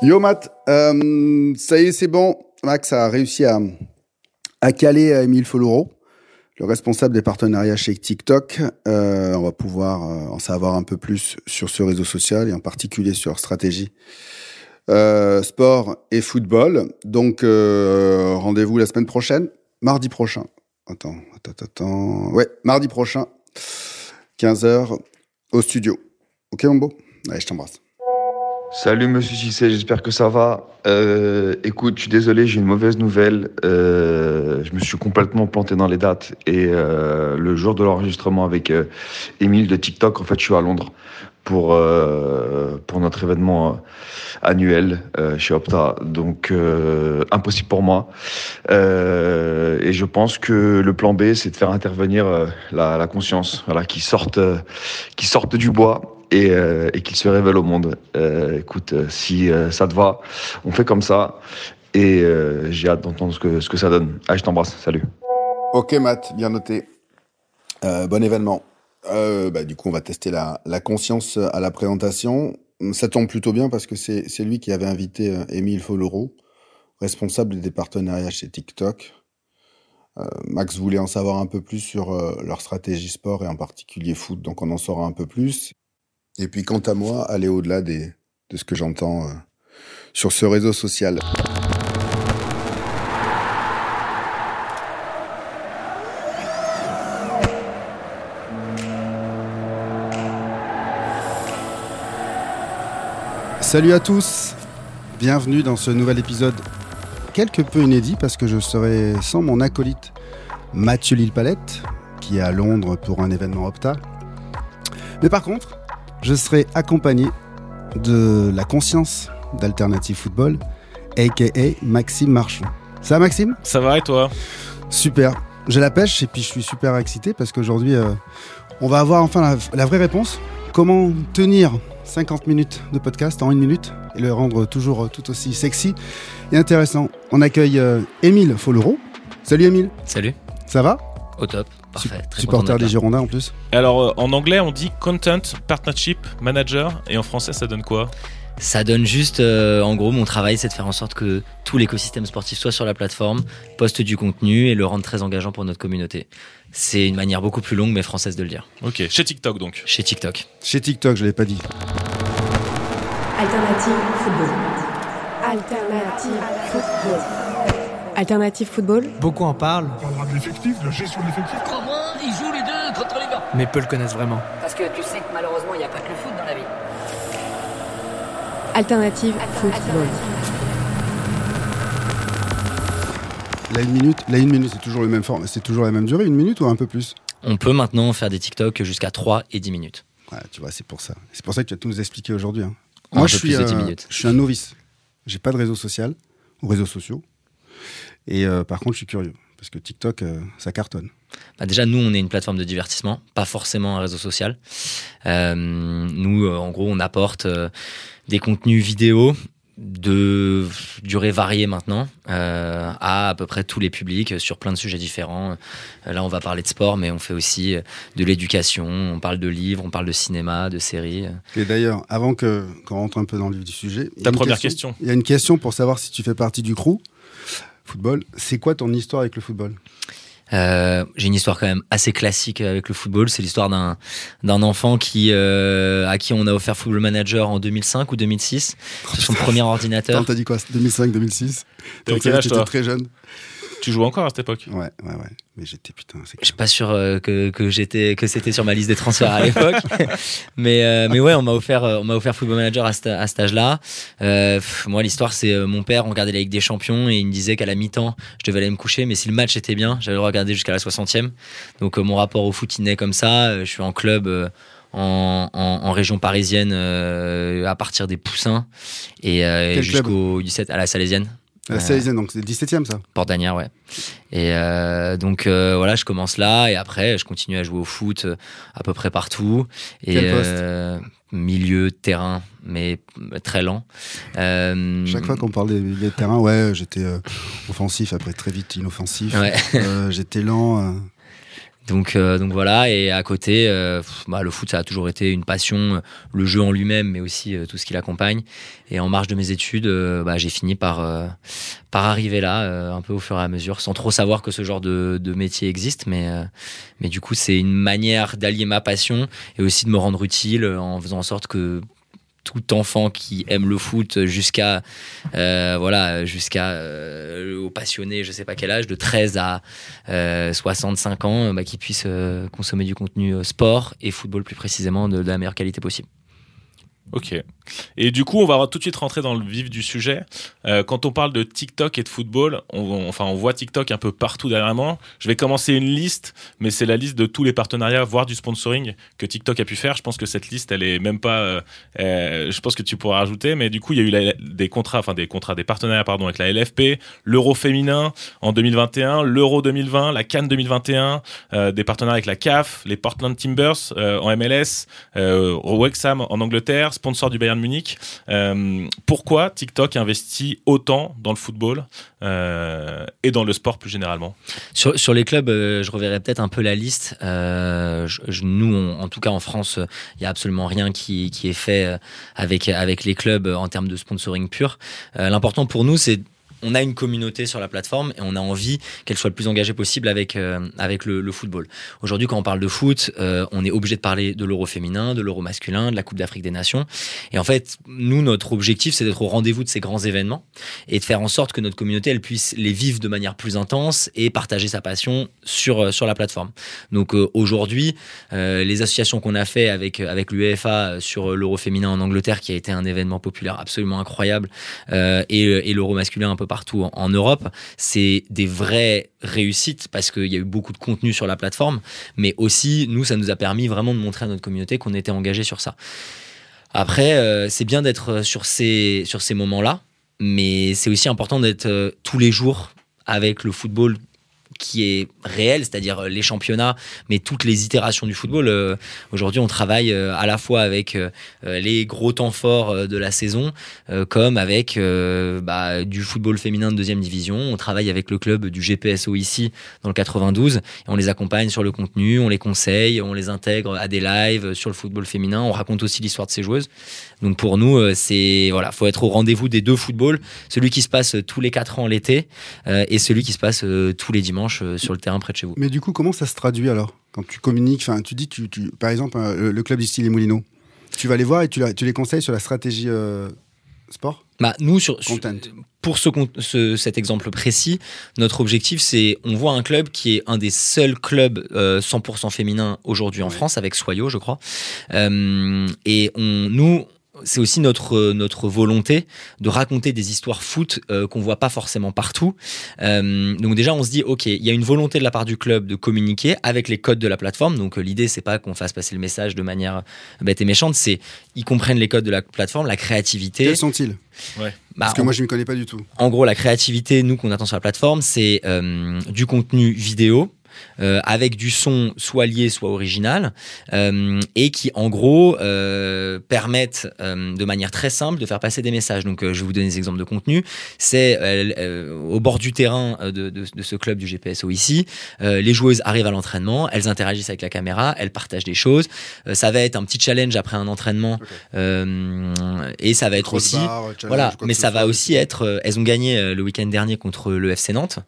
Yo Matt, euh, ça y est, c'est bon. Max a réussi à, à caler Emile Foloro, le responsable des partenariats chez TikTok. Euh, on va pouvoir euh, en savoir un peu plus sur ce réseau social et en particulier sur leur stratégie euh, sport et football. Donc euh, rendez-vous la semaine prochaine, mardi prochain. Attends, attends, attends. Ouais, mardi prochain, 15h au studio. Ok beau? Allez, je t'embrasse. Salut Monsieur Cissé, j'espère que ça va. Euh, écoute, je suis désolé, j'ai une mauvaise nouvelle. Euh, je me suis complètement planté dans les dates et euh, le jour de l'enregistrement avec euh, Émile de TikTok, en fait, je suis à Londres pour euh, pour notre événement euh, annuel euh, chez Opta. Donc euh, impossible pour moi. Euh, et je pense que le plan B, c'est de faire intervenir euh, la, la conscience, voilà, qui sorte euh, qui sorte du bois et, euh, et qu'il se révèle au monde. Euh, écoute, euh, si ça te va, on fait comme ça. Et j'ai hâte d'entendre ce que, ce que ça donne. Allez, je t'embrasse. Salut. Ok Matt, bien noté. Bon événement. Bah, du coup, on va tester la, conscience à la présentation. Ça tombe plutôt bien parce que c'est lui qui avait invité Émile Foloro, responsable des partenariats chez TikTok. Max voulait en savoir un peu plus sur leur stratégie sport et en particulier foot, donc on en saura un peu plus. Et puis quant à moi, aller au-delà de ce que j'entends euh, sur ce réseau social. Salut à tous, bienvenue dans ce nouvel épisode quelque peu inédit parce que je serai sans mon acolyte Mathieu Lille-Palette qui est à Londres pour un événement Opta. Mais par contre, je serai accompagné de la conscience d'Alternative Football, aka Maxime Marchand. Ça va Maxime? Ça va et toi? Super. J'ai la pêche et puis je suis super excité parce qu'aujourd'hui, euh, on va avoir enfin la, la vraie réponse. Comment tenir 50 minutes de podcast en une minute et le rendre toujours euh, tout aussi sexy et intéressant? On accueille euh, Émile Follereau. Salut Émile, Salut, ça va? Au top, parfait. Très Supporter des. Girondins en plus. Alors euh, en anglais on dit Content Partnership Manager et en français ça donne quoi? Ça donne juste, euh, en gros, mon travail, c'est de faire en sorte que tout l'écosystème sportif soit sur la plateforme, poste du contenu et le rendre très engageant pour notre communauté. C'est une manière beaucoup plus longue mais française de le dire. Ok, chez TikTok donc. Chez TikTok. Chez TikTok, je l'ai pas dit. Alternative football. Alternative football. Alternative football. Beaucoup en parlent, On parlera de l'effectif, de la gestion de l'effectif. Crois-moi, ils jouent les deux contre les gars. mais peu le connaissent vraiment. Parce que tu sais que malheureusement, il n'y a pas que le foot dans la vie. Alternative football. La une minute, la une minute, c'est toujours le même forme, c'est toujours la même durée, une minute ou un peu plus? On peut maintenant faire des TikTok jusqu'à 3 et 10 minutes. Ouais, tu vois, c'est pour ça. C'est pour ça que tu vas tout nous expliquer aujourd'hui. hein. Moi, je suis, plus de 10 euh, minutes. je suis un novice. J'ai pas de réseau social ou réseaux sociaux. Et euh, par contre, je suis curieux parce que TikTok, euh, ça cartonne. Bah déjà, nous, on est une plateforme de divertissement, pas forcément un réseau social. Euh, nous, euh, en gros, on apporte euh, des contenus vidéo de durée variée maintenant euh, à à peu près tous les publics sur plein de sujets différents. Là, on va parler de sport, mais on fait aussi de l'éducation, on parle de livres, on parle de cinéma, de séries. Et d'ailleurs, avant que qu'on rentre un peu dans le vif du sujet, Ta première question. Il y a une question pour savoir si tu fais partie du crew football. C'est quoi ton histoire avec le football? Euh, j'ai une histoire quand même assez classique avec le football. C'est l'histoire d'un d'un enfant qui euh, à qui on a offert Football Manager en 2005 ou 2006 sur son premier ordinateur. T'as dit quoi? 2005, 2006 T'avais quel âge, T'étais toi? très jeune. Tu jouais encore à cette époque? Ouais, ouais, ouais. Mais j'étais putain. Je suis pas sûr euh, que, que j'étais que c'était sur ma liste des transferts à l'époque, mais euh, mais ouais, on m'a offert euh, on m'a offert Football Manager à, cet- à cet âge-là. Euh, moi, l'histoire c'est mon père, on regardait la Ligue des Champions et il me disait qu'à la mi-temps, je devais aller me coucher, mais si le match était bien, j'allais le regarder jusqu'à la 60e. Donc euh, mon rapport au foot il naît comme ça. Je suis en club. euh, en, en, en région parisienne euh, à partir des Poussins et euh, jusqu'au 17 à la Salésienne La Salésienne, donc c'est le 17ème ça. Porte d'Anière, ouais. Et euh, donc euh, voilà, je commence là et après je continue à jouer au foot euh, à peu près partout. Et Quel poste euh, milieu terrain, mais très lent. Euh, Chaque fois qu'on parle des milieux de terrain, ouais, j'étais euh, offensif, après très vite inoffensif. Ouais. Euh, j'étais lent. Donc, euh, donc voilà, et à côté, euh, bah, le foot, ça a toujours été une passion, le jeu en lui-même, mais aussi euh, tout ce qui l'accompagne. Et en marge de mes études, euh, bah, j'ai fini par, euh, par arriver là, un peu au fur et à mesure, sans trop savoir que ce genre de, de métier existe. Mais, mais du coup, c'est une manière d'allier ma passion et aussi de me rendre utile en faisant en sorte que tout enfant qui aime le foot jusqu'à euh, voilà jusqu'à euh, au passionné je sais pas quel âge de 13 à euh, 65 ans euh, bah, qui puisse euh, consommer du contenu sport et football plus précisément de la meilleure qualité possible Ok. Et du coup, on va tout de suite rentrer dans le vif du sujet. Euh, quand on parle de TikTok et de football, on, enfin, on voit TikTok un peu partout derrière moi. Je vais commencer une liste, mais c'est la liste de tous les partenariats, voire du sponsoring que TikTok a pu faire. Je pense que cette liste, elle est même pas. euh, euh, je pense que tu pourras rajouter, mais du coup, il y a eu des contrats, enfin des contrats, des partenariats, pardon, avec la LFP, l'Euro féminin en 2021, l'Euro 2020, la Cannes 2021, euh, des partenariats avec la CAF, les Portland Timbers euh, en MLS, au Wrexham en Angleterre, sponsor du Bayern Munich. Euh, pourquoi TikTok investit autant dans le football euh, et dans le sport plus généralement? Sur, les clubs, euh, je reverrai peut-être un peu la liste. Nous, en tout cas en France, il n'y a absolument rien qui, est fait avec, les clubs en termes de sponsoring pur. L'important pour nous, c'est on a une communauté sur la plateforme et on a envie qu'elle soit le plus engagée possible avec, euh, avec le, football. Aujourd'hui, quand on parle de foot, euh, on est obligé de parler de l'euro féminin, de l'euro masculin, de la Coupe d'Afrique des Nations. Et en fait, nous, notre objectif, c'est d'être au rendez-vous de ces grands événements et de faire en sorte que notre communauté, elle puisse les vivre de manière plus intense et partager sa passion sur, euh, sur la plateforme. Donc aujourd'hui, les associations qu'on a fait avec, avec l'UEFA sur l'euro féminin en Angleterre, qui a été un événement populaire absolument incroyable, et, et l'euro masculin un peu partout en, Europe, c'est des vraies réussites parce qu'il y a eu beaucoup de contenu sur la plateforme, mais aussi, nous, ça nous a permis vraiment de montrer à notre communauté qu'on était engagé sur ça. Après, euh, c'est bien d'être sur ces, sur ces moments-là, mais c'est aussi important d'être euh, tous les jours avec le football qui est réel, c'est-à-dire euh, les championnats, mais toutes les itérations du football. Euh, Aujourd'hui, on travaille euh, à la fois avec les gros temps forts de la saison, comme avec bah, du football féminin de deuxième division. On travaille avec le club du GPSO ici, dans le 92, et on les accompagne sur le contenu, on les conseille, on les intègre à des lives sur le football féminin. On raconte aussi l'histoire de ces joueuses. Donc pour nous, c'est voilà, faut être au rendez-vous des deux footballs, celui qui se passe tous les quatre ans l'été et celui qui se passe tous les dimanches euh, sur le terrain près de chez vous. Mais du coup, comment ça se traduit alors? Quand tu communiques, enfin, tu dis, tu, tu, par exemple, euh, le, club du style Les Moulineaux, tu vas les voir et tu, les conseilles sur la stratégie euh, sport? Bah, nous, sur, sur- Content. pour ce, cet exemple précis, notre objectif, c'est on voit un club qui est un des seuls clubs euh, 100% féminins aujourd'hui en Ouais. France, avec Soyo, je crois. Euh, et on, nous, c'est aussi notre, notre volonté de raconter des histoires foot euh, qu'on voit pas forcément partout. Euh, donc déjà, on se dit, ok, il y a une volonté de la part du club de communiquer avec les codes de la plateforme. Donc euh, l'idée, c'est pas qu'on fasse passer le message de manière bête et méchante, c'est ils comprennent les codes de la plateforme, la créativité. Quels sont-ils? Bah, Parce que moi, je ne m'y connais pas du tout. en gros, la créativité, nous, qu'on attend sur la plateforme, c'est euh, du contenu vidéo. Euh, avec du son soit lié soit original euh, et qui en gros euh, permettent de manière très simple de faire passer des messages. Donc je vais vous donner des exemples de contenu. C'est au bord du terrain de, de- de ce club du GPSO ici les joueuses arrivent à l'entraînement elles interagissent avec la caméra elles partagent des choses. Ça va être un petit challenge après un entraînement et ça va être aussi voilà, mais ça va aussi être. elles ont gagné le week-end dernier contre le FC Nantes,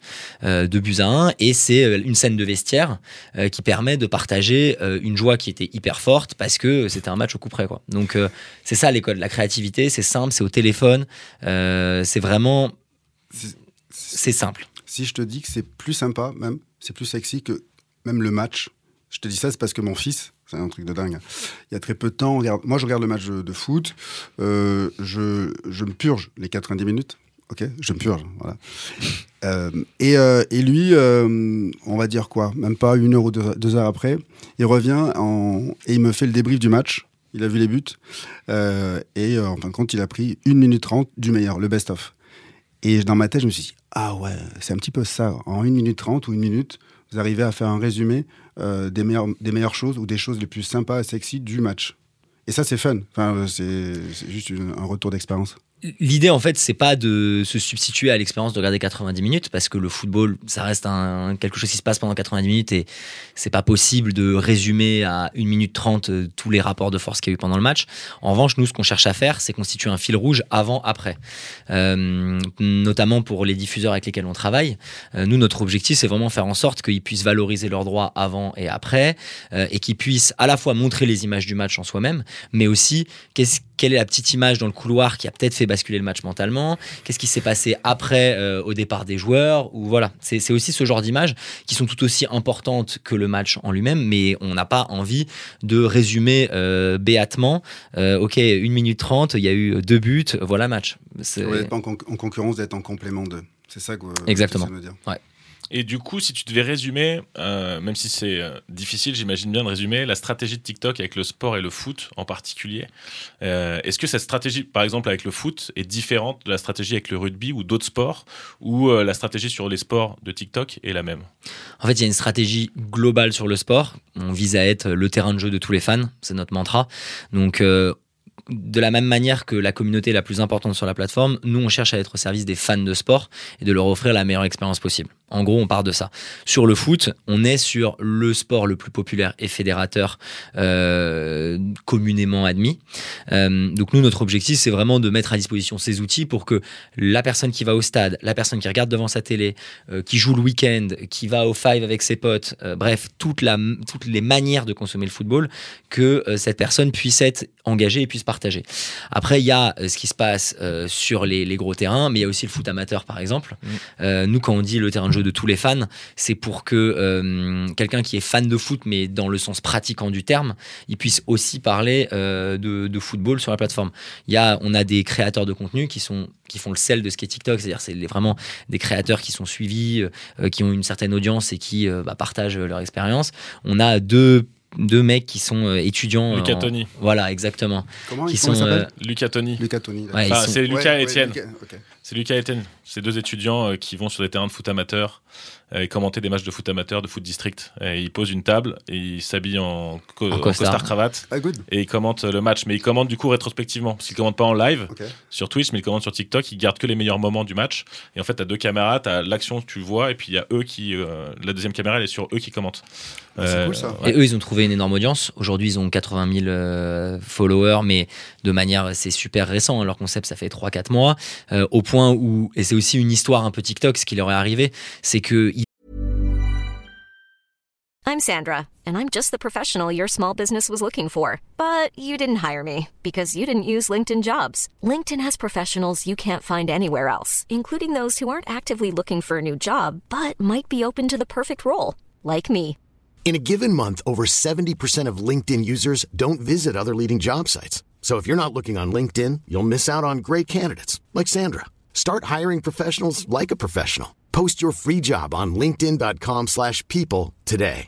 euh, de buts à 1, et c'est une scène de vestiaire euh, qui permet de partager euh, une joie qui était hyper forte parce que c'était un match au coup près. Quoi. Donc euh, c'est ça l'école, la créativité, c'est simple, c'est au téléphone, c'est vraiment. C'est- C'est simple. Si je te dis que c'est plus sympa, même, c'est plus sexy que même le match. Je te dis ça, c'est parce que mon fils, c'est un truc de dingue. Il y a très peu de temps, on regarde- moi je regarde le match de, de foot, euh, je, je me purge les 90 minutes. Ok, je me purge. Euh, et, euh, et lui, euh, on va dire quoi Même pas une heure ou deux, heures après, il revient en, et il me fait le débrief du match. Il a vu les buts. Et en fin de compte, il a pris 1 minute 30 du meilleur, le best-of. Et dans ma tête, je me suis dit, ah ouais, c'est un petit peu ça. En 1 minute 30 ou une minute, vous arrivez à faire un résumé des, meilleures, choses ou des choses les plus sympas et sexy du match. Et ça, c'est fun. Enfin, c'est juste un retour d'expérience. L'idée, en fait, c'est pas de se substituer à l'expérience de regarder 90 minutes, parce que le football, ça reste quelque chose qui se passe pendant 90 minutes et c'est pas possible de résumer à 1 minute 30 euh, tous les rapports de force qu'il y a eu pendant le match. En revanche, nous, ce qu'on cherche à faire, c'est constituer un fil rouge avant-après. Euh, notamment pour les diffuseurs avec lesquels on travaille. Euh, nous, notre objectif, c'est vraiment faire en sorte qu'ils puissent valoriser leurs droits avant et après et qu'ils puissent à la fois montrer les images du match en soi-même, mais aussi qu'est-ce quelle est la petite image dans le couloir qui a peut-être fait basculer le match mentalement? Qu'est-ce qui s'est passé après euh, au départ des joueurs? Ou voilà, c'est aussi ce genre d'images qui sont tout aussi importantes que le match en lui-même, mais on n'a pas envie de résumer euh, béatement. euh, ok, 1 minute 30, il y a eu deux buts, voilà match. C'est- Vous n'êtes pas en, con- en concurrence d'être en complément d'eux. C'est ça que vous Exactement. de me dire. Et du coup, si tu devais résumer, euh, même si c'est euh, difficile, j'imagine bien de résumer, la stratégie de TikTok avec le sport et le foot en particulier, euh, est-ce que cette stratégie, par exemple avec le foot, est différente de la stratégie avec le rugby ou d'autres sports, ou la stratégie sur les sports de TikTok est la même? En fait, il y a une stratégie globale sur le sport. On vise à être le terrain de jeu de tous les fans, c'est notre mantra. Donc, de la même manière que la communauté la plus importante sur la plateforme, nous, on cherche à être au service des fans de sport et de leur offrir la meilleure expérience possible. En gros, on part de ça. Sur le foot, on est sur le sport le plus populaire et fédérateur euh, communément admis. Euh, donc nous, notre objectif, c'est vraiment de mettre à disposition ces outils pour que la personne qui va au stade, la personne qui regarde devant sa télé, euh, qui joue le week-end, qui va au five avec ses potes, bref, toutes les manières de consommer le football, que cette personne puisse être engagée et puisse Après, il y a euh, ce qui se passe euh, sur les, les gros terrains, mais il y a aussi le foot amateur, par exemple. Euh, nous, quand on dit le terrain de jeu de tous les fans, c'est pour que euh, quelqu'un qui est fan de foot, mais dans le sens pratiquant du terme, il puisse aussi parler de, de football sur la plateforme. Il y a, on a des créateurs de contenu qui sont qui font le sel de ce qu'est TikTok, c'est-à-dire c'est vraiment des créateurs qui sont suivis, qui ont une certaine audience et qui bah, partagent leur expérience. On a deux deux mecs qui sont euh, étudiants. Lucas en- Tony. Voilà, exactement. Comment, Qui comment il sont, s'appelle euh, Lucas Tony. Lucas Tony. d'accord. Ouais, ils Enfin, sont- c'est Lucas ouais, et Étienne. Lucas, ok. C'est Lucas et Étienne. C'est deux étudiants euh, qui vont sur des terrains de foot amateur euh, et commenter des matchs de foot amateur, de foot district. Et ils posent une table et ils s'habillent en, co- en costard. costard cravate Ah, et ils commentent le match. Mais ils commentent du coup rétrospectivement parce qu'ils commentent pas en live sur Twitch, mais ils commentent sur TikTok. Ils gardent que les meilleurs moments du match. Et en fait, t'as deux caméras, t'as l'action que tu vois et puis il y a eux qui, euh, la deuxième caméra elle est sur eux qui commentent. Ah, c'est Euh, cool, ça. ouais. Et eux, ils ont trouvé une énorme audience. Aujourd'hui, ils ont 80 000 euh, followers, mais de manière, c'est super récent. hein. Leur concept, ça fait 3-4 mois. Euh, au point où, et c'est aussi une histoire un peu TikTok, ce qui leur est arrivé, c'est que I'm Sandra, and I'm just the professional your small business was looking for. But you didn't hire me because you didn't use LinkedIn jobs. LinkedIn has professionals you can't find anywhere else, including those who aren't actively looking for a new job but might be open to the perfect role, like me. In a given month, over 70% of LinkedIn users don't visit other leading job sites. So if you're not looking on LinkedIn, you'll miss out on great candidates like Sandra. Start hiring professionals like a professional. Post your free job on linkedin.com/people slash people today.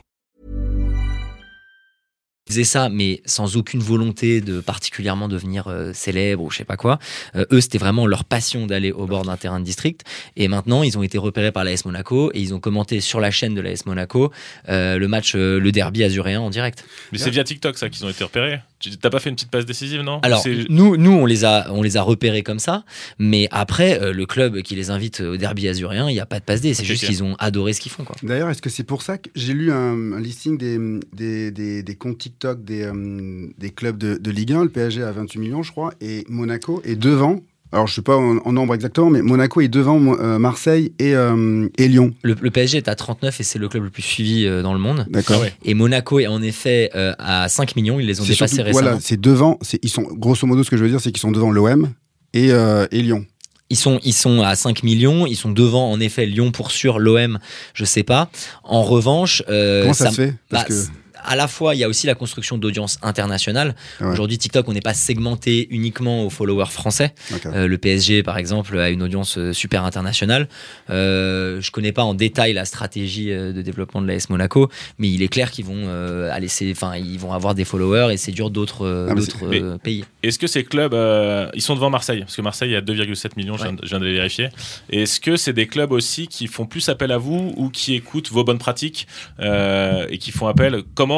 faisaient ça, mais sans aucune volonté de particulièrement devenir euh, célèbre ou je sais pas quoi. Euh, eux, c'était vraiment leur passion d'aller au bord d'un terrain de district. Et maintenant, ils ont été repérés par l'AS Monaco et ils ont commenté sur la chaîne de l'AS Monaco euh, le match, euh, le derby azuréen en direct. Mais c'est via TikTok ça qu'ils ont été repérés. Tu t'as pas fait une petite passe décisive non? Alors, nous, nous on, les a, on les a repérés comme ça, mais après, euh, le club qui les invite au derby azuréen, il n'y a pas de passe D, c'est juste qu'ils ont adoré ce qu'ils font. Quoi. D'ailleurs, est-ce que c'est pour ça que j'ai lu un, un listing des, des, des, des comptes TikTok des, euh, des clubs de, de Ligue 1, le PSG à 28 millions, je crois, et Monaco est devant. Alors, je ne sais pas en, en nombre exactement, mais Monaco est devant euh, Marseille et, euh, et Lyon. Le, le PSG est à 39 et c'est le club le plus suivi euh, dans le monde. D'accord. Ouais. Et Monaco est en effet euh, à 5 millions, ils les ont dépassés surtout- récemment. Voilà, c'est devant. c'est- Ils sont, grosso modo, ce que je veux dire, c'est qu'ils sont devant l'OM et, euh, et Lyon. Ils sont, ils sont à 5 millions, ils sont devant en effet Lyon pour sûr, l'OM, je sais pas. En revanche, euh, Comment ça, se fait? Parce bah, que, c'est- à la fois, il y a aussi la construction d'audience internationale. Ouais. Aujourd'hui, TikTok, on n'est pas segmenté uniquement aux followers français. Euh, le PSG, par exemple, a une audience euh, super internationale. Euh, je connais pas en détail la stratégie euh, de développement de l'AS Monaco, mais il est clair qu'ils vont euh, aller, c'est- enfin, ils vont avoir des followers et c'est dur d'autres Ah, pays. Est-ce que ces clubs, euh, ils sont devant Marseille? Parce que Marseille, il y a 2,7 millions, je viens de- je viens de les vérifier. Est-ce que c'est des clubs aussi qui font plus appel à vous ou qui écoutent vos bonnes pratiques euh, et qui font appel Comment,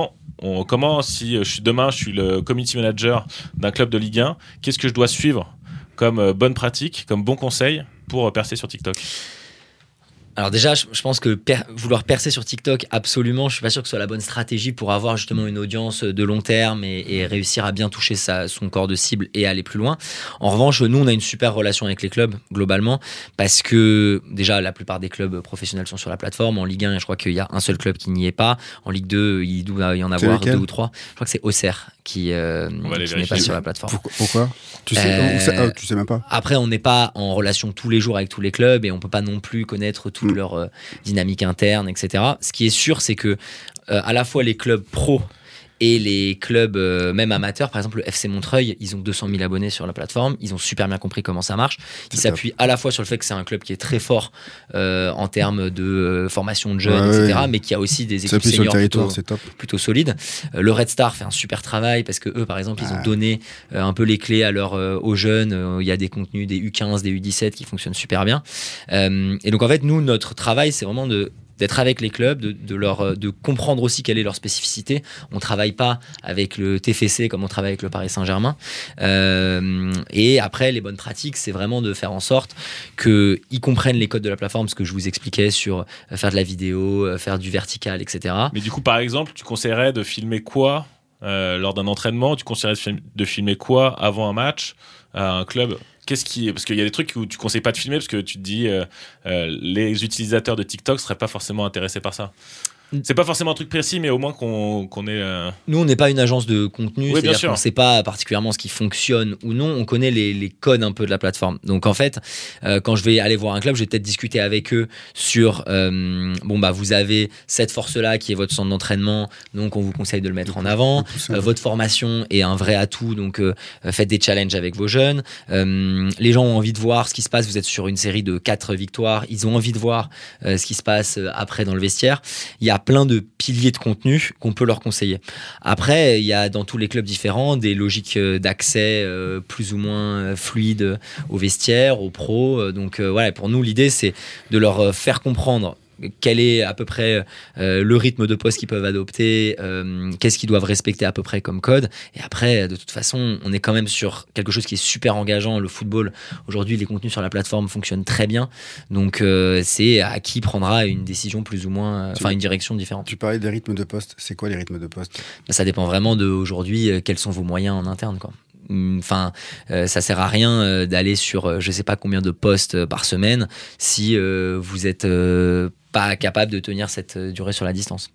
comment si je suis demain, je suis le community manager d'un club de Ligue 1, qu'est-ce que je dois suivre comme euh, bonne pratique, comme bon conseil pour euh, percer sur TikTok? Alors déjà, je, je pense que per- vouloir percer sur TikTok, absolument, je suis pas sûr que ce soit la bonne stratégie pour avoir justement une audience de long terme et, et réussir à bien toucher sa, son corps de cible et aller plus loin. En revanche, nous, on a une super relation avec les clubs globalement parce que déjà, la plupart des clubs professionnels sont sur la plateforme. En Ligue 1, je crois qu'il y a un seul club qui n'y est pas. En Ligue 2, il doit y en avoir deux ou trois. Je crois que c'est Auxerre qui, euh, qui n'est pas sur la plateforme. Pourquoi, pourquoi Tu sais, Euh, ah, tu sais même pas. Après, on n'est pas en relation tous les jours avec tous les clubs et on peut pas non plus connaître toute Mm. leur euh, dynamique interne, etc. Ce qui est sûr, c'est que euh, à la fois les clubs pro et les clubs euh, même amateurs, par exemple le FC Montreuil, ils ont 200 000 abonnés sur la plateforme, ils ont super bien compris comment ça marche. Ils s'appuient à la fois sur le fait que c'est un club qui est très fort euh, en termes de euh, formation de jeunes, Ouais, etc., ouais. mais qui a aussi des équipes seniors plutôt, top. plutôt solide. Euh, le Red Star fait un super travail parce que eux, par exemple, ils ont Ah. donné un peu les clés à leurs euh, aux jeunes. Il y a des contenus des U15, des U17 qui fonctionnent super bien. Et donc en fait, nous, notre travail, c'est vraiment de d'être avec les clubs, de, leur euh, de comprendre aussi quelle est leur spécificité. On travaille pas avec le TFC comme on travaille avec le Paris Saint-Germain. Euh, et après, les bonnes pratiques, c'est vraiment de faire en sorte que ils comprennent les codes de la plateforme, ce que je vous expliquais sur euh, faire de la vidéo, faire du vertical, etc. Mais du coup, par exemple, tu conseillerais de filmer quoi euh, lors d'un entraînement Tu conseillerais de, film- de filmer quoi avant un match à un club? Qu'est-ce qui parce qu'il y a des trucs où tu conseilles pas de filmer parce que tu te dis euh, euh, les utilisateurs de TikTok seraient pas forcément intéressés par ça. Mm. C'est pas forcément un truc précis, mais au moins qu'on qu'on ait. euh, Nous, on n'est pas une agence de contenu, Oui, bien c'est-à-dire sûr. qu'on ne sait pas particulièrement ce qui fonctionne ou non. On connaît les, les codes un peu de la plateforme. Donc, en fait, euh, quand je vais aller voir un club, je vais peut-être discuter avec eux sur euh, bon bah vous avez cette force-là qui est votre centre d'entraînement, donc on vous conseille de le mettre en avant. Euh, votre formation est un vrai atout, donc faites des challenges avec vos jeunes. Euh, les gens ont envie de voir ce qui se passe. Vous êtes sur une série de quatre victoires. Ils ont envie de voir euh, ce qui se passe après dans le vestiaire. Il y a plein de piliers de contenu qu'on peut leur conseiller. Après, il y a dans tous les clubs différents des logiques euh, d'accès euh, plus ou moins euh, fluides au vestiaire, aux pros. Donc voilà, pour nous, l'idée, c'est de leur faire comprendre quel est à peu près euh, le rythme de poste qu'ils peuvent adopter, euh, qu'est-ce qu'ils doivent respecter à peu près comme code. Et après, de toute façon, on est quand même sur quelque chose qui est super engageant. Le football, aujourd'hui, les contenus sur la plateforme fonctionnent très bien. Donc, euh, c'est à qui prendra une décision plus ou moins, enfin, une direction différente. Tu parlais des rythmes de poste. C'est quoi les rythmes de poste? Ça dépend vraiment de aujourd'hui quels sont vos moyens en interne quoi. Hum, Enfin, euh, ça sert à rien euh, d'aller sur euh, je sais pas combien de postes euh, par semaine si vous êtes euh, pas capable de tenir cette durée sur la distance.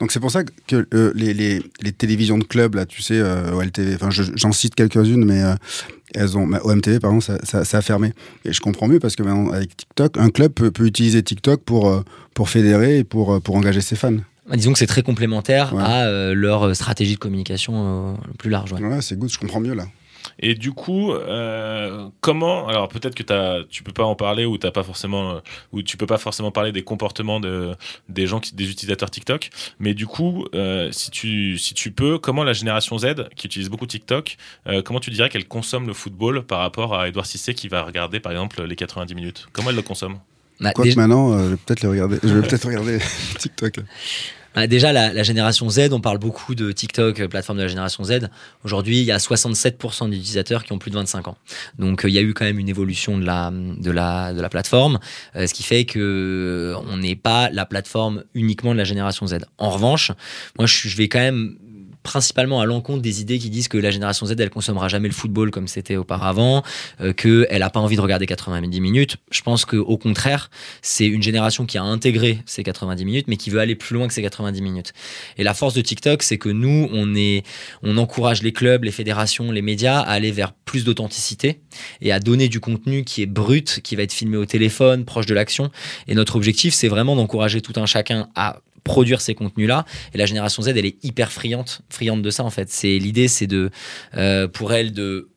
Donc c'est pour ça que les, télévisions de club, là, tu sais, euh, OLTV, enfin je- j'en cite quelques-unes, mais elles ont, OMTV, pardon, ça, ça, ça a fermé. Et je comprends mieux parce que maintenant, avec TikTok, un club peut, peut utiliser TikTok pour, pour fédérer et pour, pour engager ses fans. Bah, disons que c'est très complémentaire Ouais. à euh, leur stratégie de communication euh, plus large. ouais. Ouais, c'est good, je comprends mieux là. Et du coup, euh, comment Alors peut-être que t'as, tu peux pas en parler ou t'as pas forcément, euh, ou tu peux pas forcément parler des comportements de, des gens, qui, des utilisateurs TikTok. Mais du coup, euh, si tu, si tu peux, comment la génération Z qui utilise beaucoup TikTok, euh, comment tu dirais qu'elle consomme le football par rapport à Edouard Cissé qui va regarder par exemple les 90 minutes? Comment elle le consomme? Bah, Quoique déjà- maintenant, euh, je vais peut-être regarder. Je vais peut-être regarder TikTok. Bah, déjà, la, la génération Z, on parle beaucoup de TikTok, euh, plateforme de la génération Z. Aujourd'hui, il y a 67% d'utilisateurs qui ont plus de 25 ans. Donc, euh, il y a eu quand même une évolution de la, de la, de la plateforme, ce qui fait que on n'est pas la plateforme uniquement de la génération Z. En revanche, moi, je vais quand même principalement à l'encontre des idées qui disent que la génération Z elle consommera jamais le football comme c'était auparavant, euh, que elle a pas envie de regarder 90 minutes. Je pense que au contraire, c'est une génération qui a intégré ces 90 minutes, mais qui veut aller plus loin que ces 90 minutes. Et la force de TikTok, c'est que nous, on est, on encourage les clubs, les fédérations, les médias à aller vers plus d'authenticité et à donner du contenu qui est brut, qui va être filmé au téléphone, proche de l'action. Et notre objectif, c'est vraiment d'encourager tout un chacun à produire ces contenus-là. Et la génération Z, elle est hyper friande, friande de ça en fait. C'est l'idée, c'est de, euh, pour elle, de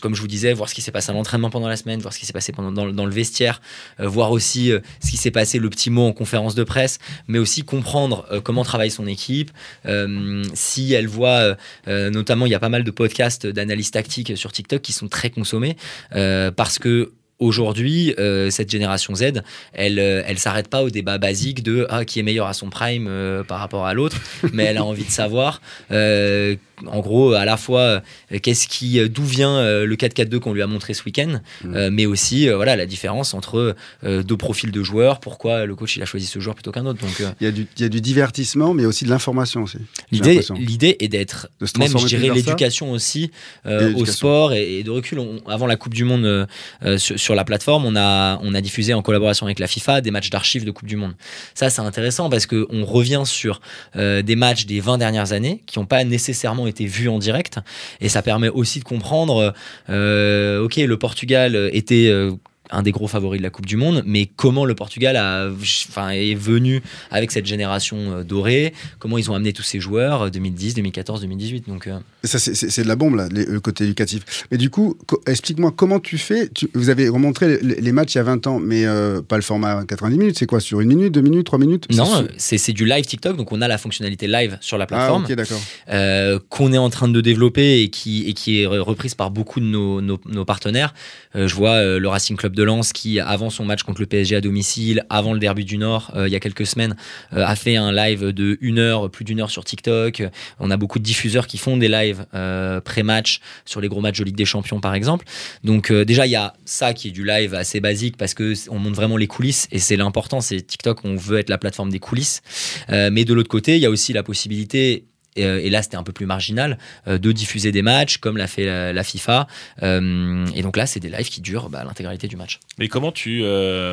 comme je vous disais, voir ce qui s'est passé à l'entraînement pendant la semaine, voir ce qui s'est passé pendant, dans, le- vestiaire, euh, voir aussi euh, ce qui s'est passé, le petit mot en conférence de presse, mais aussi comprendre euh, comment travaille son équipe. Euh, si elle voit, euh, notamment, il y a pas mal de podcasts d'analyse tactique sur TikTok qui sont très consommés parce que aujourd'hui, euh, cette génération Z, elle, euh, elle s'arrête pas au débat basique de ah, qui est meilleur à son prime euh, par rapport à l'autre, mais elle a envie de savoir en gros, à la fois, euh, qu'est-ce qui, euh, d'où vient euh, le 4-4-2 qu'on lui a montré ce week-end, Mm. mais aussi, voilà, la différence entre deux profils de joueurs. Pourquoi le coach il a choisi ce joueur plutôt qu'un autre. Donc, Il y, a du, il y a du divertissement, mais aussi de l'information aussi. l'idée, l'idée est d'être, De se même, je dirais, l'éducation aussi au sport et, et de recul. On- avant la Coupe du Monde sur, sur la plateforme, on a, on a diffusé en collaboration avec la FIFA des matchs d'archives de Coupe du Monde. Ça, c'est intéressant parce qu'on revient sur des matchs des 20 dernières années qui n'ont pas nécessairement été vus en direct. Et ça permet aussi de comprendre, euh, ok, le Portugal était... euh, un des gros favoris de la Coupe du Monde, mais comment le Portugal a, est venu avec cette génération euh, dorée, comment ils ont amené tous ces joueurs euh, 2010, 2014, 2018. Donc, Ça, c'est- de la bombe, là, les- le côté éducatif. Mais du coup, co- explique-moi comment tu fais. Tu- vous avez remontré les, les matchs il y a 20 ans, mais euh, pas le format 90 minutes. C'est quoi Sur une minute, deux minutes, trois minutes? Non, C'est- du live TikTok, donc on a la fonctionnalité live sur la Ah, plateforme. ok, d'accord. euh, qu'on est en train de développer et qui, et qui est reprise par beaucoup de nos, nos, nos partenaires. Euh, je vois euh, le Racing Club de Lens qui, avant son match contre le PSG à domicile, avant le Derby du Nord, il y a quelques semaines, a fait un live de une heure, plus d'une heure sur TikTok. On a beaucoup de diffuseurs qui font des lives euh, pré-match sur les gros matchs de Ligue des Champions, par exemple. Donc euh, déjà, il y a ça qui est du live assez basique parce que on montre vraiment les coulisses et c'est l'important. C'est TikTok, on veut être la plateforme des coulisses. Euh, mais de l'autre côté, il y a aussi la possibilité et, là c'était un peu plus marginal, de diffuser des matchs comme l'a fait la, FIFA. Et donc là, c'est des lives qui durent bah, l'intégralité du match. Mais comment tu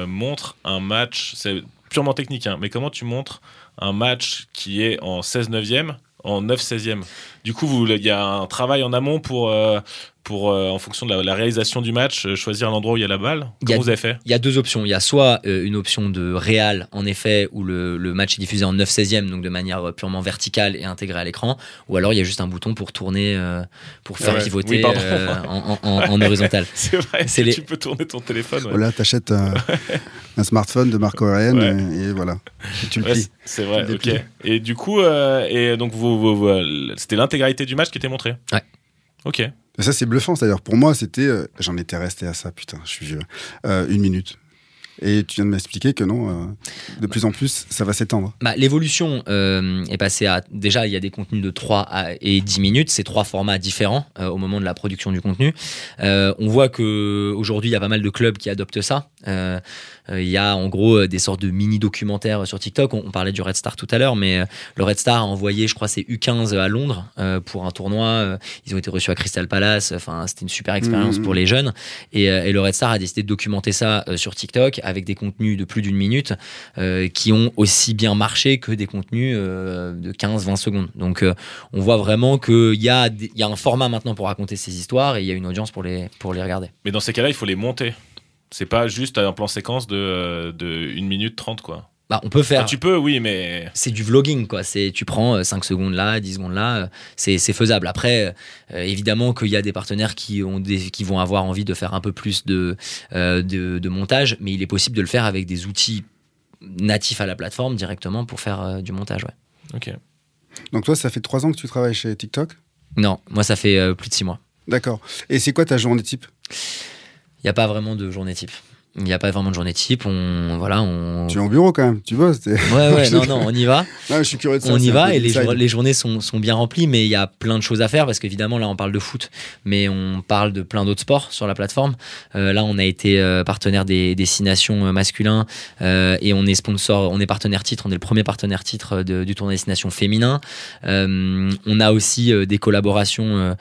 montres un match, c'est purement technique, hein, mais comment tu montres un match qui est en 16 neuvième en 9 16e Du coup, il y a un travail en amont pour, euh, pour euh, en fonction de la, la réalisation du match, euh, choisir l'endroit où il y a la balle? Il y a- Comment vous avez fait? Il y a deux options. Il y a soit euh, une option de réal, en effet, où le, le match est diffusé en 9 16e, donc de manière euh, purement verticale et intégrée à l'écran, ou alors il y a juste un bouton pour tourner, euh, pour faire Ouais. pivoter Oui, pardon. euh, en, en- en- en horizontal. C'est vrai, C'est les- tu peux tourner ton téléphone. ouais. Voilà, t'achètes un, un smartphone de marque coréenne Ouais. et, et voilà. Et tu le plies. c'est- vrai, ok. Et du coup, euh, et donc vous, vous- vous- c'était l'intégralité du match qui était montrée? Ouais. Ok. Ça, c'est bluffant. C'est-à-dire, pour moi, c'était. euh, J'en étais resté à ça, putain, je suis vieux. Euh, une minute. Et tu viens de m'expliquer que non, euh, de plus en plus, ça va s'étendre. Bah, L'évolution euh, est passée à. Déjà, il y a des contenus de 3 à- et 10 minutes. C'est trois formats différents euh, au moment de la production du contenu. On voit qu'aujourd'hui, il y a pas mal de clubs qui adoptent ça. Il y a en gros des sortes de mini-documentaires sur TikTok. On, on parlait du Red Star tout à l'heure, mais le Red Star a envoyé, je crois, c'est U15 à Londres pour un tournoi. Ils ont été reçus à Crystal Palace. Enfin, c'était une super expérience Mhm. pour les jeunes. Et, et le Red Star a décidé de documenter ça sur TikTok avec des contenus de plus d'une minute euh, qui ont aussi bien marché que des contenus euh, de 15-20 secondes. Donc euh, on voit vraiment qu'il y, a un format maintenant pour raconter ces histoires et il y a une audience pour les, regarder. Mais dans ces cas-là, il faut les monter. C'est pas juste un plan séquence de, de 1 minute 30, quoi. Bah, on peut faire. Enfin, tu peux, oui, mais. c'est du vlogging quoi c'est tu prends euh, 5 secondes là 10 secondes là euh, c'est c'est faisable après euh, évidemment qu'il y a des partenaires qui ont des qui vont avoir envie de faire un peu plus de euh, de, de montage mais il est possible de le faire avec des outils natifs à la plateforme directement pour faire euh, du montage ouais Ok. Donc, toi, ça fait trois ans que tu travailles chez TikTok? Non moi ça fait euh, plus de 6 mois D'accord. Et c'est quoi ta journée type? Il n'y a pas vraiment de journée type il n'y a pas vraiment de journée type on voilà on Tu es au bureau quand même, tu bosses. ouais ouais non non on y va Non, je suis curieux de ça. on y va et les, inside. jour- les journées sont, sont bien remplies, mais il y a plein de choses à faire parce qu'évidemment là on parle de foot, mais on parle de plein d'autres sports sur la plateforme. Euh, là on a été euh, partenaire des, des Six Nations euh, masculins euh, et on est sponsor, on est partenaire titre, on est le premier partenaire titre de- du tournoi des Six Nations féminin. On a aussi des collaborations